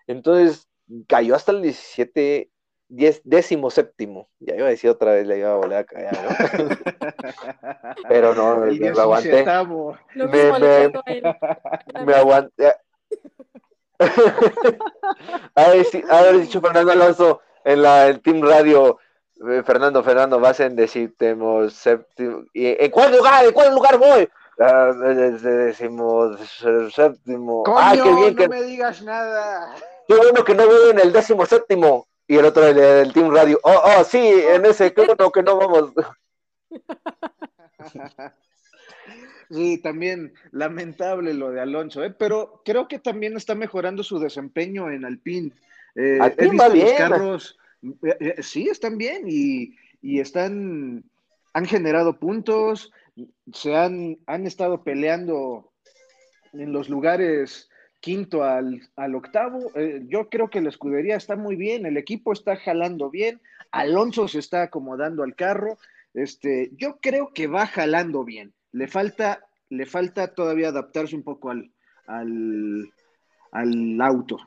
entonces cayó hasta el 17 diez, décimo séptimo. Ya iba a decir otra vez, le iba a volver a caer, ¿no? [LAUGHS] Pero no, me, lo aguanté. Lo me, me, [LAUGHS] me aguanté. [LAUGHS] haber dicho Fernando Alonso en la el Team Radio, eh, Fernando, Fernando, vas en decimo séptimo. ¿En cuál lugar? ¿En cuál lugar voy? Ah, décimo séptimo. Coño, ah, qué bien no que... me digas nada. Qué bueno que no voy en el décimo séptimo. Y el otro del, Team Radio, oh, oh, sí, en ese, bueno que no vamos. [LAUGHS] Sí, también lamentable lo de Alonso, ¿eh? pero creo que también está mejorando su desempeño en Alpine. Eh, va bien. carros, eh, eh, sí, están bien y, y, están, han generado puntos, se han, han estado peleando en los lugares quinto al, octavo. Eh, yo creo que la escudería está muy bien, el equipo está jalando bien, Alonso se está acomodando al carro. Este, yo creo que va jalando bien. Le falta, le falta todavía adaptarse un poco al, al, auto.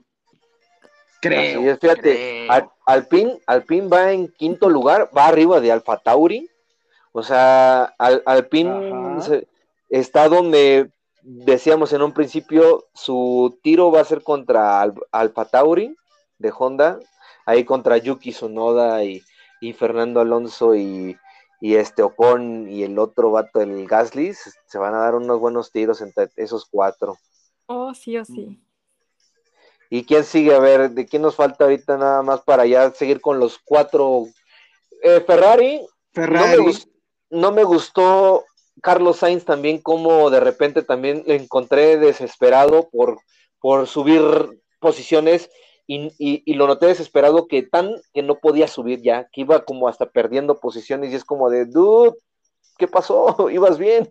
Creo. fíjate, Alpine, va en quinto lugar, va arriba de Alfa Tauri. O sea, Al, Alpine está donde decíamos en un principio, su tiro va a ser contra Alfa Tauri de Honda, ahí contra Yuki Tsunoda y, Fernando Alonso y, este Ocon y el otro vato, el Gasly, se van a dar unos buenos tiros entre esos cuatro. Oh, sí o sí. ¿Y quién sigue? A ver, ¿de quién nos falta ahorita nada más para ya seguir con los cuatro? Eh, Ferrari. Ferrari. no me gustó Carlos Sainz también como de repente también le encontré desesperado por, por subir posiciones y, lo noté desesperado que tan que no podía subir ya, que iba como hasta perdiendo posiciones y es como de, dude, ¿qué pasó? [LAUGHS] ¿Ibas bien?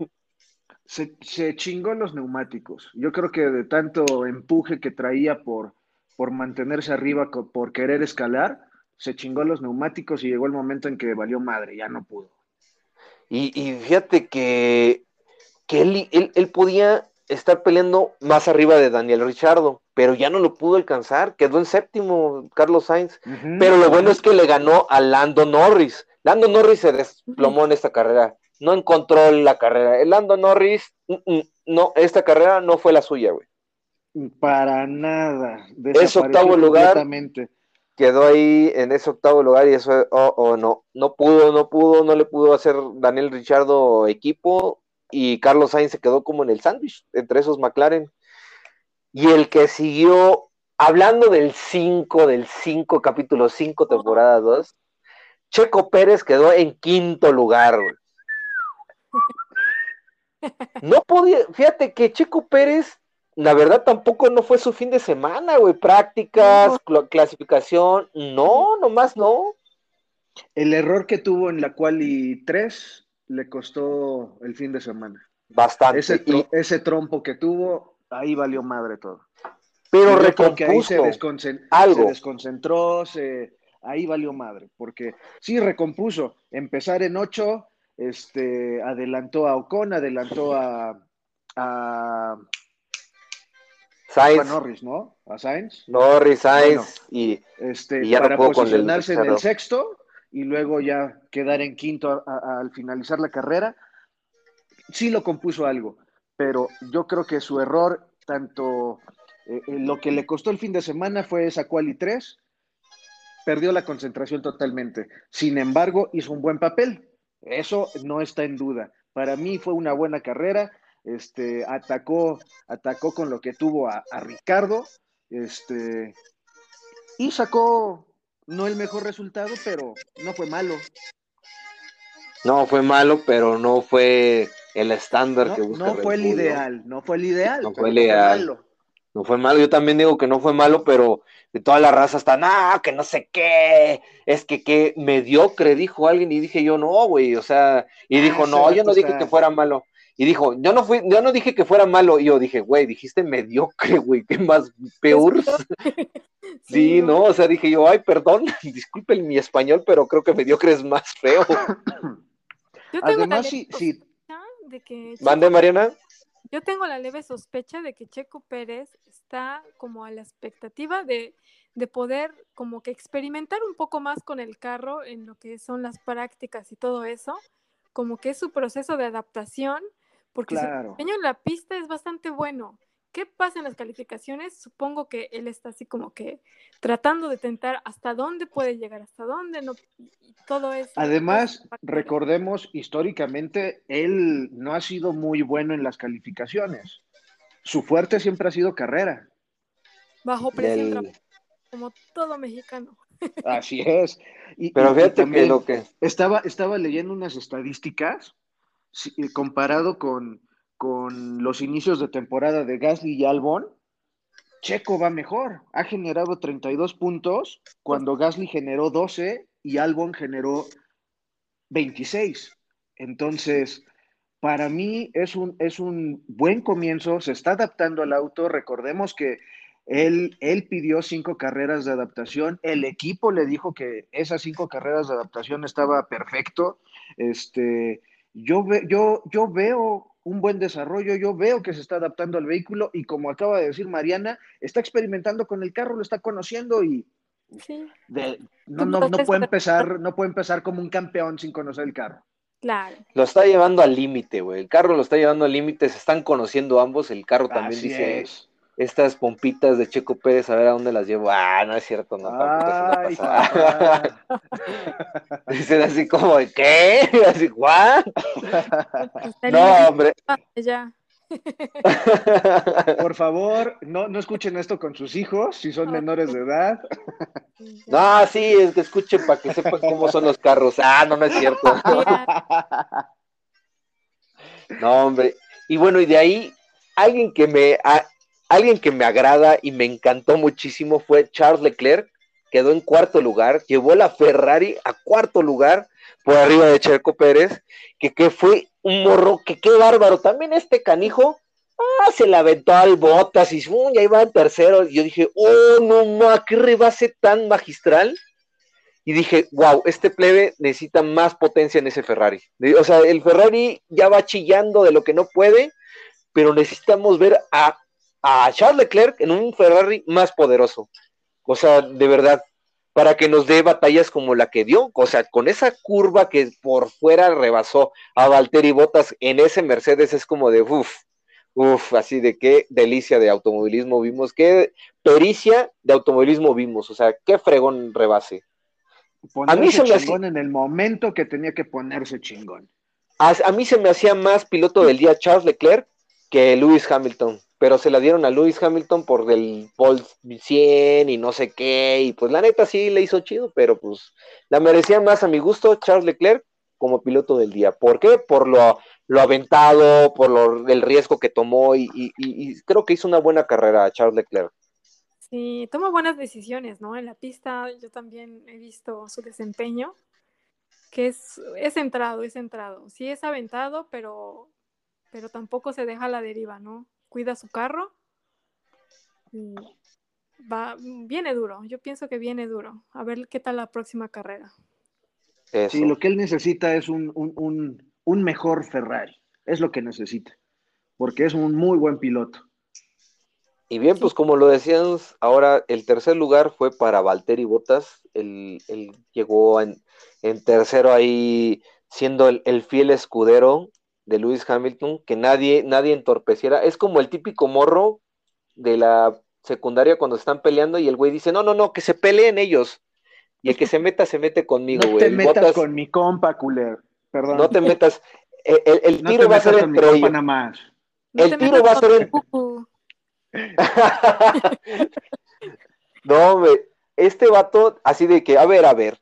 Se, se chingó los neumáticos. Yo creo que de tanto empuje que traía por, por mantenerse arriba, por querer escalar, se chingó los neumáticos y llegó el momento en que valió madre, ya no pudo. Y, fíjate que, él, él, podía estar peleando más arriba de Daniel Richardo, pero ya no lo pudo alcanzar, quedó en séptimo Carlos Sainz, pero lo bueno es que le ganó a Lando Norris. Lando Norris se desplomó en esta carrera, no encontró la carrera. El Lando Norris, mm, mm, no, esta carrera no fue la suya, güey. Para nada. Es octavo lugar quedó ahí en ese octavo lugar y eso, oh, oh, no, no pudo, no pudo, no le pudo hacer Daniel Richardo equipo y Carlos Sainz se quedó como en el sándwich entre esos McLaren. Y el que siguió, hablando del 5, del 5, capítulo 5, temporada 2, Checo Pérez quedó en quinto lugar. [LAUGHS] No podía, fíjate que Checo Pérez la verdad tampoco no fue su fin de semana, güey. Prácticas, clasificación, no, nomás no. El error que tuvo en la quali 3 le costó el fin de semana. Bastante. Ese, trompo que tuvo, ahí valió madre todo. Pero recompuso se, algo. se desconcentró, ahí valió madre, porque sí recompuso. Empezar en ocho, este, adelantó a Ocon, adelantó a, a Sainz. Norris, ¿no? A Sainz. Norris, Sainz y, este, para posicionarse en el sexto y luego ya quedar en quinto al finalizar la carrera. Sí lo compuso algo, pero yo creo que su error, tanto eh, eh, lo que le costó el fin de semana fue esa quali 3, perdió la concentración totalmente. Sin embargo, hizo un buen papel. Eso no está en duda. Para mí fue una buena carrera este, atacó, atacó con lo que tuvo a, Ricardo, este, y sacó no el mejor resultado, pero no fue malo. No fue malo, pero no fue el estándar que busca. No fue el ideal, no fue el ideal. No fue el ideal. No fue malo, yo también digo que no fue malo, pero de toda la raza está, no, que no sé qué, es que qué mediocre, dijo alguien, y dije yo, no, güey, o sea, y ah, dijo, no, yo no dije que fuera malo. Y dijo, yo no fui, yo no dije que fuera malo. Y yo dije, güey, dijiste mediocre, güey, qué más peor. [LAUGHS] [LAUGHS] sí, no. o sea, dije yo, ay, perdón, [LAUGHS] disculpen mi español, pero creo que mediocre es más feo. [COUGHS] Además, sí, sí. ¿Mande, Mariana? Yo tengo la leve sospecha de que Checo Pérez está como a la expectativa de, de poder como que experimentar un poco más con el carro en lo que son las prácticas y todo eso, como que es su proceso de adaptación porque su desempeño en la pista es bastante bueno. ¿Qué pasa en las calificaciones? Supongo que él está así como que tratando de tentar hasta dónde puede llegar, hasta dónde no, todo eso. Además, recordemos históricamente, él no ha sido muy bueno en las calificaciones. Su fuerte siempre ha sido carrera. Bajo presión, como todo mexicano. Así es. Pero fíjate que lo que... Estaba, estaba leyendo unas estadísticas comparado con, los inicios de temporada de Gasly y Albon, Checo va mejor. Ha generado 32 puntos cuando Gasly generó 12 y Albon generó 26. Entonces, para mí es un, es un buen comienzo, se está adaptando al auto. Recordemos que él, él pidió cinco carreras de adaptación, el equipo le dijo que esas cinco carreras de adaptación estaba perfecto. Este, yo, yo, yo veo un buen desarrollo, yo veo que se está adaptando al vehículo y como acaba de decir Mariana, está experimentando con el carro, lo está conociendo y no, no, no, puede empezar, no puede empezar como un campeón sin conocer el carro. Claro. Lo está llevando al límite, güey. El carro lo está llevando al límite, se están conociendo ambos, el carro también dice, estas pompitas de Checo Pérez, a ver a dónde las llevo. Ah, no es cierto, no. [LAUGHS] Dicen así como, ¿de qué? [LAUGHS] Así, ¿what? no, hombre. Ya. [LAUGHS] Por favor, no, no escuchen esto con sus hijos, si son menores de edad. No, sí, es que escuchen para que sepan cómo son los carros. Ah, no, no es cierto. No, hombre. Y bueno, y de ahí, alguien que me, Alguien que me agrada y me encantó muchísimo fue Charles Leclerc, quedó en cuarto lugar, llevó la Ferrari a cuarto lugar por arriba de Checo Pérez, que, que fue un morro, que qué bárbaro. También este canijo, ah, se la aventó al botas y uh, ya iba en tercero. Y yo dije, oh, no, no, qué rebase tan magistral. Y dije, wow, este plebe necesita más potencia en ese Ferrari. O sea, el Ferrari ya va chillando de lo que no puede, pero necesitamos ver a a Charles Leclerc en un Ferrari más poderoso. O sea, de verdad, para que nos dé batallas como la que dio. O sea, con esa curva que por fuera rebasó a Valtteri Bottas en ese Mercedes es como de uff, uff, así de qué delicia de automovilismo vimos, qué pericia de automovilismo vimos. O sea, qué fregón rebase. a mí se me chingón en el momento que tenía que ponerse chingón. A, a mí se me hacía más piloto del día Charles Leclerc que Lewis Hamilton pero se la dieron a Lewis Hamilton por el Paul 100 y no sé qué, y pues la neta sí le hizo chido, pero pues la merecía más a mi gusto Charles Leclerc como piloto del día. ¿Por qué? Por lo, lo aventado, por lo, el riesgo que tomó y, creo que hizo una buena carrera Charles Leclerc. Sí, toma buenas decisiones, ¿no? En la pista yo también he visto su desempeño, que es, es centrado, es centrado. Sí es aventado, pero pero tampoco se deja a la deriva, ¿no? Cuida su carro va, viene duro, yo pienso que viene duro. A ver qué tal la próxima carrera. Sí, lo que él necesita es un, un, mejor Ferrari, es lo que necesita, porque es un muy buen piloto. Y bien, pues como lo decíamos, ahora el tercer lugar fue para Valtteri Bottas. Él, llegó en, tercero ahí siendo el, fiel escudero de Lewis Hamilton, que nadie, nadie entorpeciera. Es como el típico morro de la secundaria cuando están peleando y el güey dice, no, no, no, que se peleen ellos. Y el que se meta, se mete conmigo, güey. No te metas con mi compa, culero. Perdón. No te metas. El, tiro va a ser entre ellos. Nada más. el tiro va a ser en... [LAUGHS] no, güey. Este vato, así de que, a ver, a ver,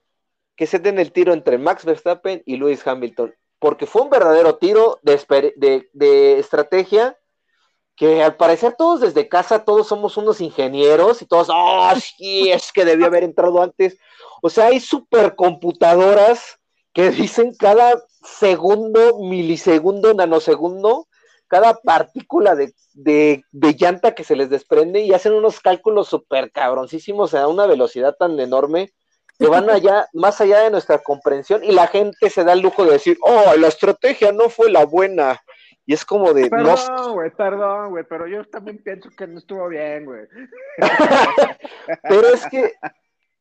que se den el tiro entre Max Verstappen y Lewis Hamilton. Porque fue un verdadero tiro de, estrategia que al parecer todos desde casa, todos somos unos ingenieros y todos, oh, sí, es que debió haber entrado antes. O sea, hay supercomputadoras que dicen cada segundo, milisegundo, nanosegundo, cada partícula de, de, llanta que se les desprende y hacen unos cálculos súper cabroncísimos a una velocidad tan enorme que van allá, más allá de nuestra comprensión y la gente se da el lujo de decir, oh, la estrategia no fue la buena. Y es como de. Perdón, güey, perdón, güey, pero yo también pienso que no estuvo bien, güey. [LAUGHS] pero es que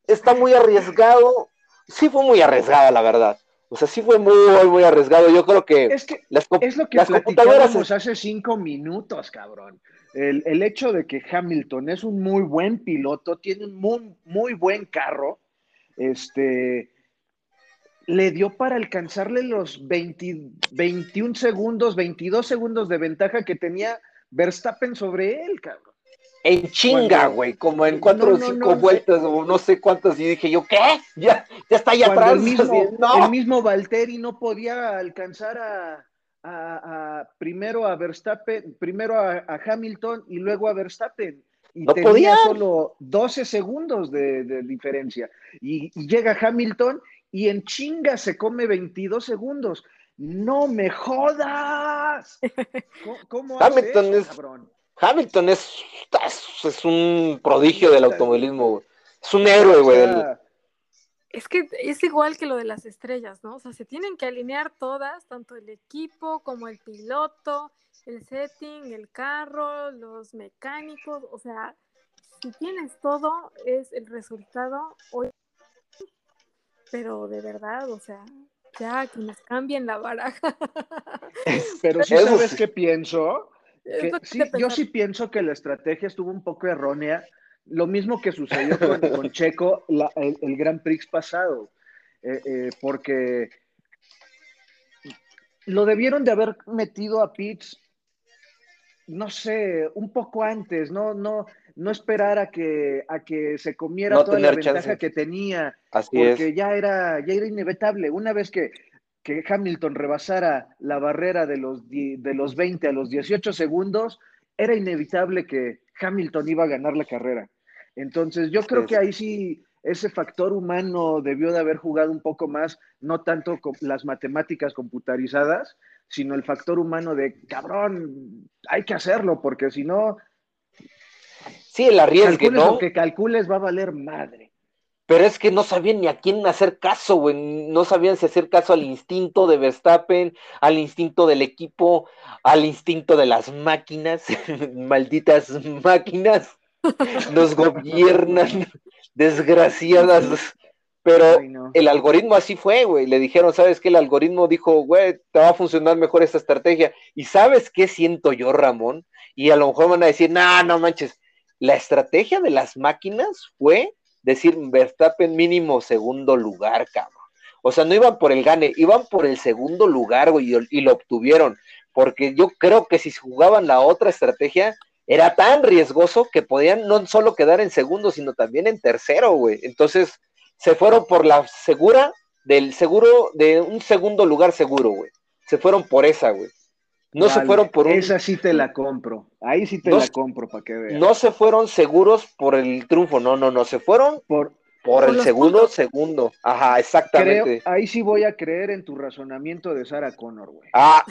está muy arriesgado. Sí fue muy arriesgado, la verdad. O sea, sí fue muy, muy arriesgado. Yo creo que. Es, que es lo que platicábamos hace cinco minutos, cabrón. El, el, hecho de que Hamilton es un muy buen piloto, tiene un muy, muy buen carro, este le dio para alcanzarle los 21 segundos, 22 segundos de ventaja que tenía Verstappen sobre él, cabrón. En chinga, güey, como en cuatro o cinco vueltas o no sé cuántas, y dije yo, ¿qué? Ya, ya está allá atrás. El [LAUGHS] mismo, el mismo Valtteri no podía alcanzar a, primero a Verstappen, primero a, Hamilton y luego a Verstappen. Y no tenía podía. solo 12 segundos de, diferencia. y, llega Hamilton y en chinga se come 22 segundos. ¡No me jodas! [LAUGHS] ¿Cómo, Hamilton, es, Hamilton es, es, un prodigio del automovilismo, Es un héroe, güey. Es que es igual que lo de las estrellas, ¿no? O sea, se tienen que alinear todas, tanto el equipo como el piloto, el setting, el carro, los mecánicos. O sea, si tienes todo, es el resultado. Hoy pero de verdad, o sea, ya que nos cambien la baraja. [LAUGHS] Pero sí sabes qué pienso. yo sí pienso que la estrategia estuvo un poco errónea. Lo mismo que sucedió con, Checo el, el, Grand Prix pasado. Eh, eh, porque lo debieron de haber metido a Pitts, no sé, un poco antes, no, no, no esperar a que, a que se comiera toda la ventaja que tenía, porque ya era, ya era inevitable. Una vez que, que Hamilton rebasara la barrera de los, de los 20 a los 18 segundos, era inevitable que Hamilton iba a ganar la carrera. Entonces, yo creo que ahí sí ese factor humano debió de haber jugado un poco más, no tanto con las matemáticas computarizadas, sino el factor humano de, cabrón, hay que hacerlo, porque si no, Sí, el arriesgue, ¿no? Lo que calcules va a valer madre. Pero es que no sabían ni a quién hacer caso, güey. No sabían si hacer caso al instinto de Verstappen, al instinto del equipo, al instinto de las máquinas, [LAUGHS] malditas máquinas. [LAUGHS] Nos gobiernan, desgraciadas. Pero el algoritmo así fue, güey. Le dijeron, ¿sabes qué? El algoritmo dijo, güey, te va a funcionar mejor esta estrategia. ¿Y sabes qué siento yo, Ramón? Y a lo mejor van a decir, no, no manches, la estrategia de las máquinas fue decir Verstappen mínimo segundo lugar, cabrón. O sea, no iban por el gane, iban por el segundo lugar, güey, y, lo obtuvieron. Porque yo creo que si jugaban la otra estrategia, era tan riesgoso que podían no solo quedar en segundo, sino también en tercero, güey. Entonces, se fueron por la segura del seguro, de un segundo lugar seguro, güey. Se fueron por esa, güey. No se fueron por un. Esa sí te la compro. Ahí sí te la compro para que veas. No se fueron seguros por el triunfo, no, no, no. Se fueron por, Por, el segundo, segundo. Ajá, exactamente. ahí sí voy a creer en tu razonamiento de Sarah Connor, güey. Ah,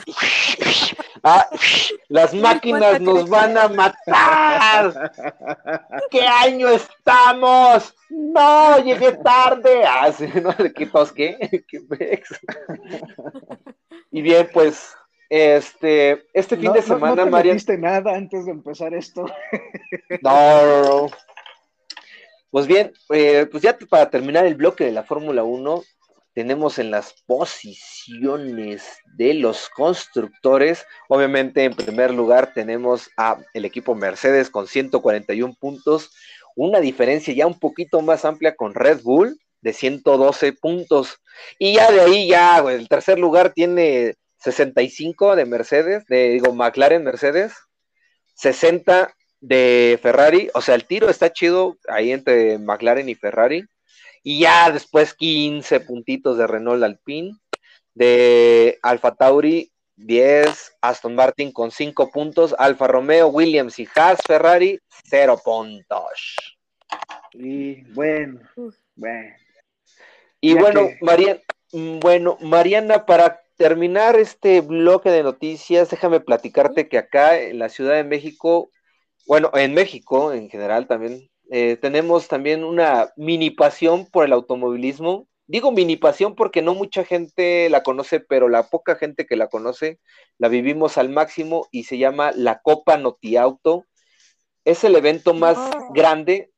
[LAUGHS] ah [LAUGHS] las máquinas nos van a matar. [LAUGHS] ¿Qué año estamos? No, llegué tarde. Ah, sí, ¿no? ¿Qué qué? ¿Qué Y bien, pues, este, este fin de semana, no, no te nada antes de empezar esto. no. Pues bien, eh, pues ya para terminar el bloque de la Fórmula 1, tenemos en las posiciones de los constructores, obviamente en primer lugar tenemos a el equipo Mercedes con 141 puntos, una diferencia ya un poquito más amplia con Red Bull de 112 puntos. Y ya de ahí ya, el tercer lugar tiene 65 de Mercedes, de digo McLaren Mercedes, 60 de Ferrari, o sea, el tiro está chido ahí entre McLaren y Ferrari. Y ya después 15 puntitos de Renault Alpine, de Alfa Tauri 10, Aston Martin con 5 puntos, Alfa Romeo, Williams y Haas Ferrari 0 puntos. Y bueno, bueno. Y bueno, Mariana, mm, bueno, Mariana, para terminar este bloque de noticias, déjame platicarte que acá en la Ciudad de México bueno, en México en general también eh, tenemos también una mini pasión por el automovilismo. Digo mini pasión porque no mucha gente la conoce, pero la poca gente que la conoce la vivimos al máximo y se llama la Copa Noti Auto. Es el evento más grande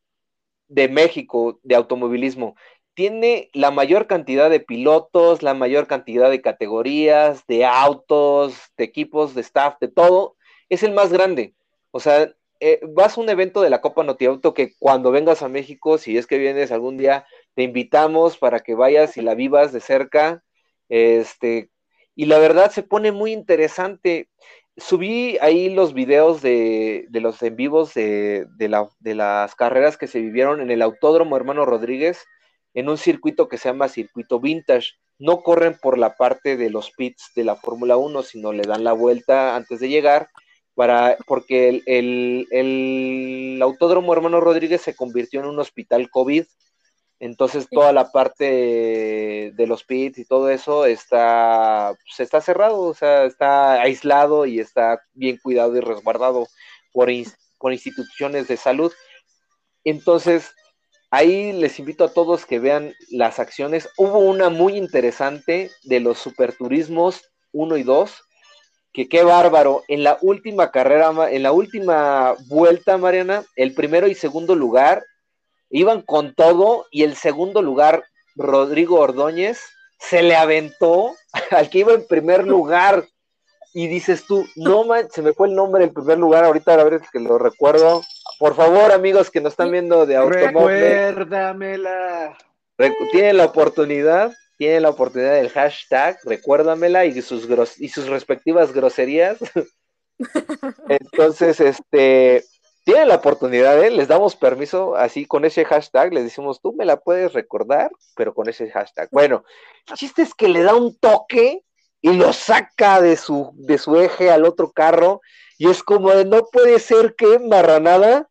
de México de automovilismo. Tiene la mayor cantidad de pilotos, la mayor cantidad de categorías, de autos, de equipos, de staff, de todo. Es el más grande. O sea, eh, vas a un evento de la Copa Notiauto que cuando vengas a México, si es que vienes algún día, te invitamos para que vayas y la vivas de cerca. Este, y la verdad se pone muy interesante. Subí ahí los videos de, los en vivos de, de las carreras que se vivieron en el Autódromo Hermano Rodríguez, en un circuito que se llama Circuito Vintage. No corren por la parte de los pits de la Fórmula 1, sino le dan la vuelta antes de llegar para, porque el, Autódromo Hermano Rodríguez se convirtió en un hospital COVID, entonces toda la parte de los pits y todo eso está, pues, está cerrado, o sea, está aislado y está bien cuidado y resguardado por, por instituciones de salud. Entonces, ahí les invito a todos que vean las acciones. Hubo una muy interesante de los superturismos 1 y 2, que qué bárbaro. En la última carrera, en la última vuelta, Mariana, el primero y segundo lugar iban con todo y el segundo lugar, Rodrigo Ordóñez, se le aventó [LAUGHS] al que iba en primer lugar. Y dices tú, no man, se me fue el nombre en primer lugar, ahorita a ver que lo recuerdo. Por favor, amigos que nos están viendo de automóvil. Recuérdamela. Tienen la oportunidad tienen la oportunidad del hashtag, recuérdamela y sus, y sus respectivas groserías. [LAUGHS] Entonces, este, tienen la oportunidad, ¿eh? les damos permiso, así con ese hashtag, les decimos, tú me la puedes recordar, pero con ese hashtag. Bueno, el chiste es que le da un toque y lo saca de su, de su eje al otro carro, y es como de no puede ser que marranada.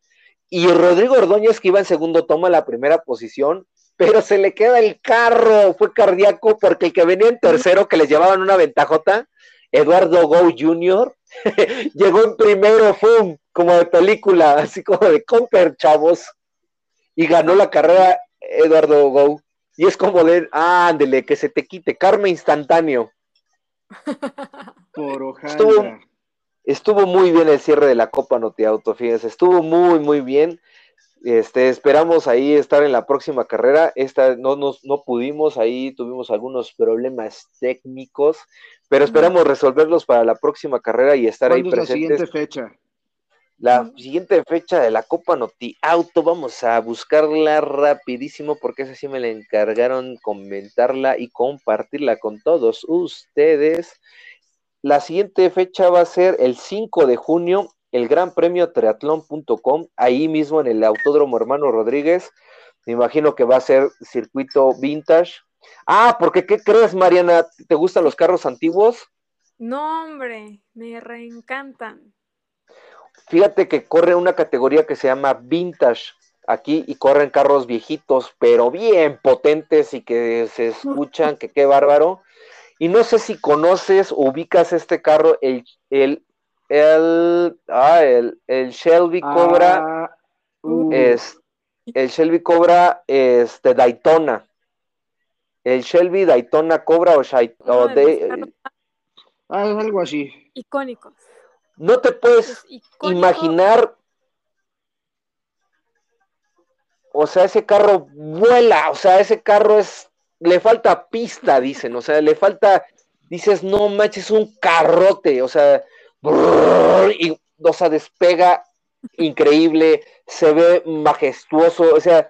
Y Rodrigo Ordóñez, que iba en segundo, toma la primera posición, pero se le queda el carro, fue cardíaco porque el que venía en tercero, que les llevaban una ventajota, Eduardo Go Jr., [LAUGHS] llegó en primero, ¡fum! como de película, así como de Comper, chavos, y ganó la carrera Eduardo Go. Y es como de, ándele, que se te quite, karma instantáneo. Por estuvo, estuvo muy bien el cierre de la Copa Noti Auto, fíjense, estuvo muy, muy bien. Este, esperamos ahí estar en la próxima carrera. Esta no nos no pudimos, ahí tuvimos algunos problemas técnicos, pero esperamos resolverlos para la próxima carrera y estar ahí presentes. la siguiente fecha? La siguiente fecha de la Copa Noti Auto, vamos a buscarla rapidísimo porque esa sí me la encargaron comentarla y compartirla con todos ustedes. La siguiente fecha va a ser el 5 de junio el Gran Premio Triatlón.com, ahí mismo en el Autódromo Hermano Rodríguez. Me imagino que va a ser circuito vintage. Ah, porque ¿qué crees, Mariana? ¿Te gustan los carros antiguos? No, hombre, me reencantan. Fíjate que corre una categoría que se llama vintage. aquí y corren carros viejitos, pero bien potentes y que se escuchan, que qué bárbaro. Y no sé si conoces, ubicas este carro, el, el, el, ah, el, Shelby Cobra, ah, uh. es, el Shelby Cobra este, Daytona. El Shelby Daytona Cobra o, o de, ah, algo así. Icónicos. No te puedes imaginar o sea, ese carro vuela, o sea, ese carro es, le falta pista, dicen, o sea, le falta, dices, no manches, un carrote, o sea, y, o sea, despega increíble, se ve majestuoso, o sea,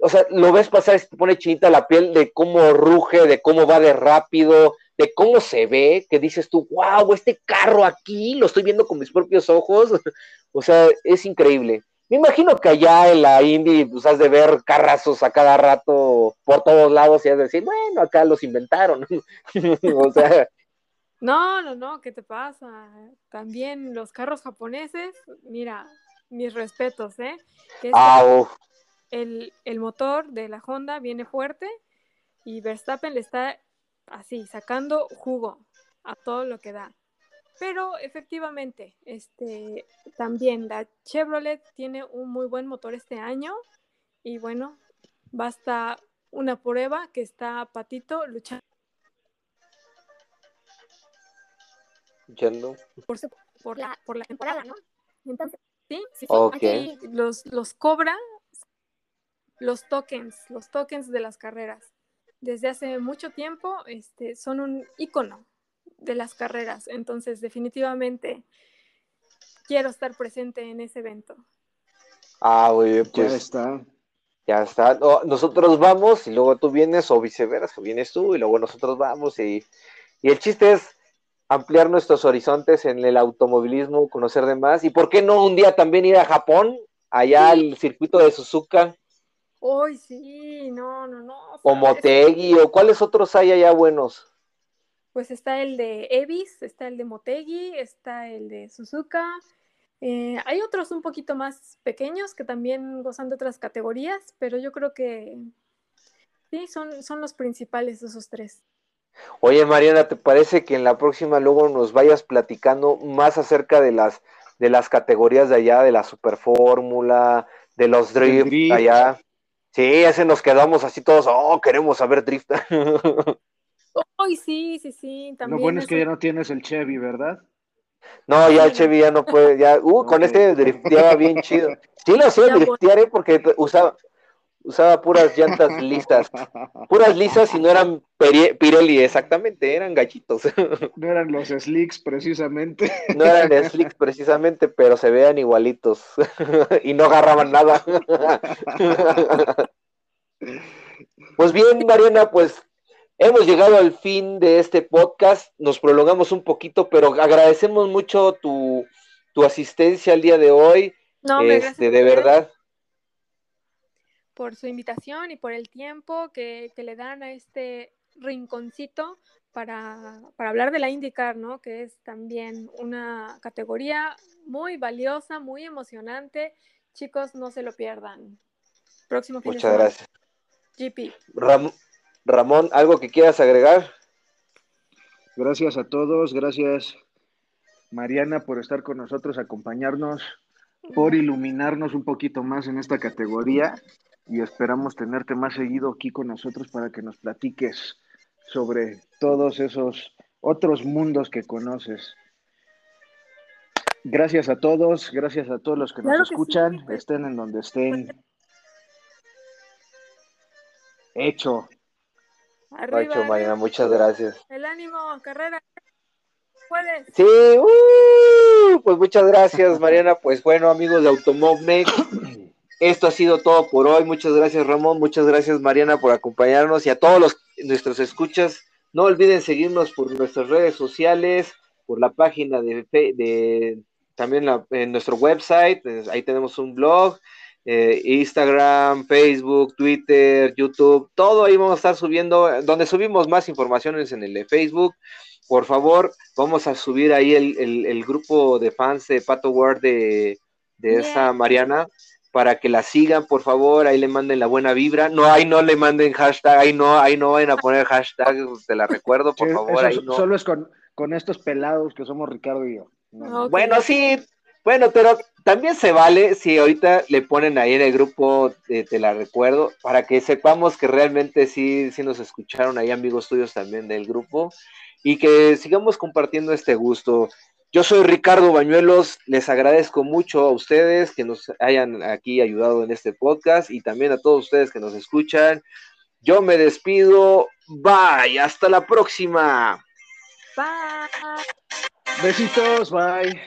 o sea, lo ves pasar y se te pone chinita la piel de cómo ruge, de cómo va de rápido, de cómo se ve, que dices tú, wow, este carro aquí lo estoy viendo con mis propios ojos, [LAUGHS] o sea, es increíble. Me imagino que allá en la Indy, pues has de ver carrazos a cada rato por todos lados y has de decir, bueno, acá los inventaron. [LAUGHS] o sea. No, no, no, ¿qué te pasa? También los carros japoneses, mira, mis respetos, ¿eh? ah, el, el motor de la Honda viene fuerte y Verstappen le está así, sacando jugo a todo lo que da. Pero efectivamente, este, también la Chevrolet tiene un muy buen motor este año y bueno, basta una prueba que está Patito luchando. Por, por, la, por la temporada, ¿no? Entonces, sí, sí, sí. los, los cobra los tokens, los tokens de las carreras. Desde hace mucho tiempo este, son un icono de las carreras. Entonces, definitivamente quiero estar presente en ese evento. Ah, muy pues ya está. Ya está. nosotros vamos y luego tú vienes o viceversa, vienes tú y luego nosotros vamos y, y el chiste es ampliar nuestros horizontes en el automovilismo, conocer de más y por qué no un día también ir a Japón, allá al circuito de Suzuka. Uy, sí, no, no, no. O Motegi, o cuáles otros hay allá buenos pues está el de Evis, está el de Motegi, está el de Suzuka. Eh, hay otros un poquito más pequeños que también gozan de otras categorías, pero yo creo que sí, son, son los principales esos tres. Oye, Mariana, ¿te parece que en la próxima luego nos vayas platicando más acerca de las, de las categorías de allá, de la Superfórmula, de los drift, allá? Sí, ese nos quedamos así todos, oh, queremos saber drift. [LAUGHS] Ay, sí, sí, sí. También Lo bueno es que ya no tienes el Chevy, ¿verdad? No, ya el Chevy ya no puede, ya, uh, con este drifteaba bien chido. Sí lo hacía driftear, ¿eh? porque usaba, usaba puras llantas lisas, puras lisas y no eran Pirelli, exactamente, eran gallitos. [LAUGHS] No eran los slicks precisamente. No eran slicks precisamente, pero se vean igualitos [LAUGHS] y no agarraban nada. [LAUGHS] Pues bien, Mariana, pues Hemos llegado al fin de este podcast, nos prolongamos un poquito, pero agradecemos mucho tu, asistencia el día de hoy. No, este, de verdad. Por su invitación y por el tiempo que, le dan a este rinconcito para, para, hablar de la IndyCar, ¿no? Que es también una categoría muy valiosa, muy emocionante. Chicos, no se lo pierdan. Próximo fin Muchas gracias. GP. Ramón, ¿algo que quieras agregar? Gracias a todos, gracias Mariana por estar con nosotros, acompañarnos, por iluminarnos un poquito más en esta categoría y esperamos tenerte más seguido aquí con nosotros para que nos platiques sobre todos esos otros mundos que conoces. Gracias a todos, gracias a todos los que nos escuchan, pues. estén en donde estén. Hecho. Arriba, muchas gracias. El ánimo, carrera. Puedes. Sí, uh, pues muchas gracias, Mariana. Pues bueno, amigos de Automobmex, esto ha sido todo por hoy. Muchas gracias, Ramón. Muchas gracias, Mariana, por acompañarnos y a todos los, nuestros escuchas. No olviden seguirnos por nuestras redes sociales, por la página de, de también en nuestro website. Ahí tenemos un blog. Eh, Instagram, Facebook, Twitter, YouTube, todo ahí vamos a estar subiendo, donde subimos más informaciones en el de Facebook. Por favor, vamos a subir ahí el, grupo de fans de Pato Word de, esa Mariana. Para que la sigan, por favor, ahí le manden la buena vibra. No, ahí no le manden hashtag, ahí no, ahí no vayan a poner hashtag, te la recuerdo, por favor. Ahí no. Solo es con, con, estos pelados que somos Ricardo y yo. Bueno, sí, bueno, pero también se vale si ahorita le ponen ahí en el grupo, te la recuerdo, para que sepamos que realmente sí, sí nos escucharon ahí amigos tuyos también del grupo y que sigamos compartiendo este gusto. Yo soy Ricardo Bañuelos, les agradezco mucho a ustedes que nos hayan aquí ayudado en este podcast y también a todos ustedes que nos escuchan. Yo me despido, bye, hasta la próxima. Bye. Besitos, bye.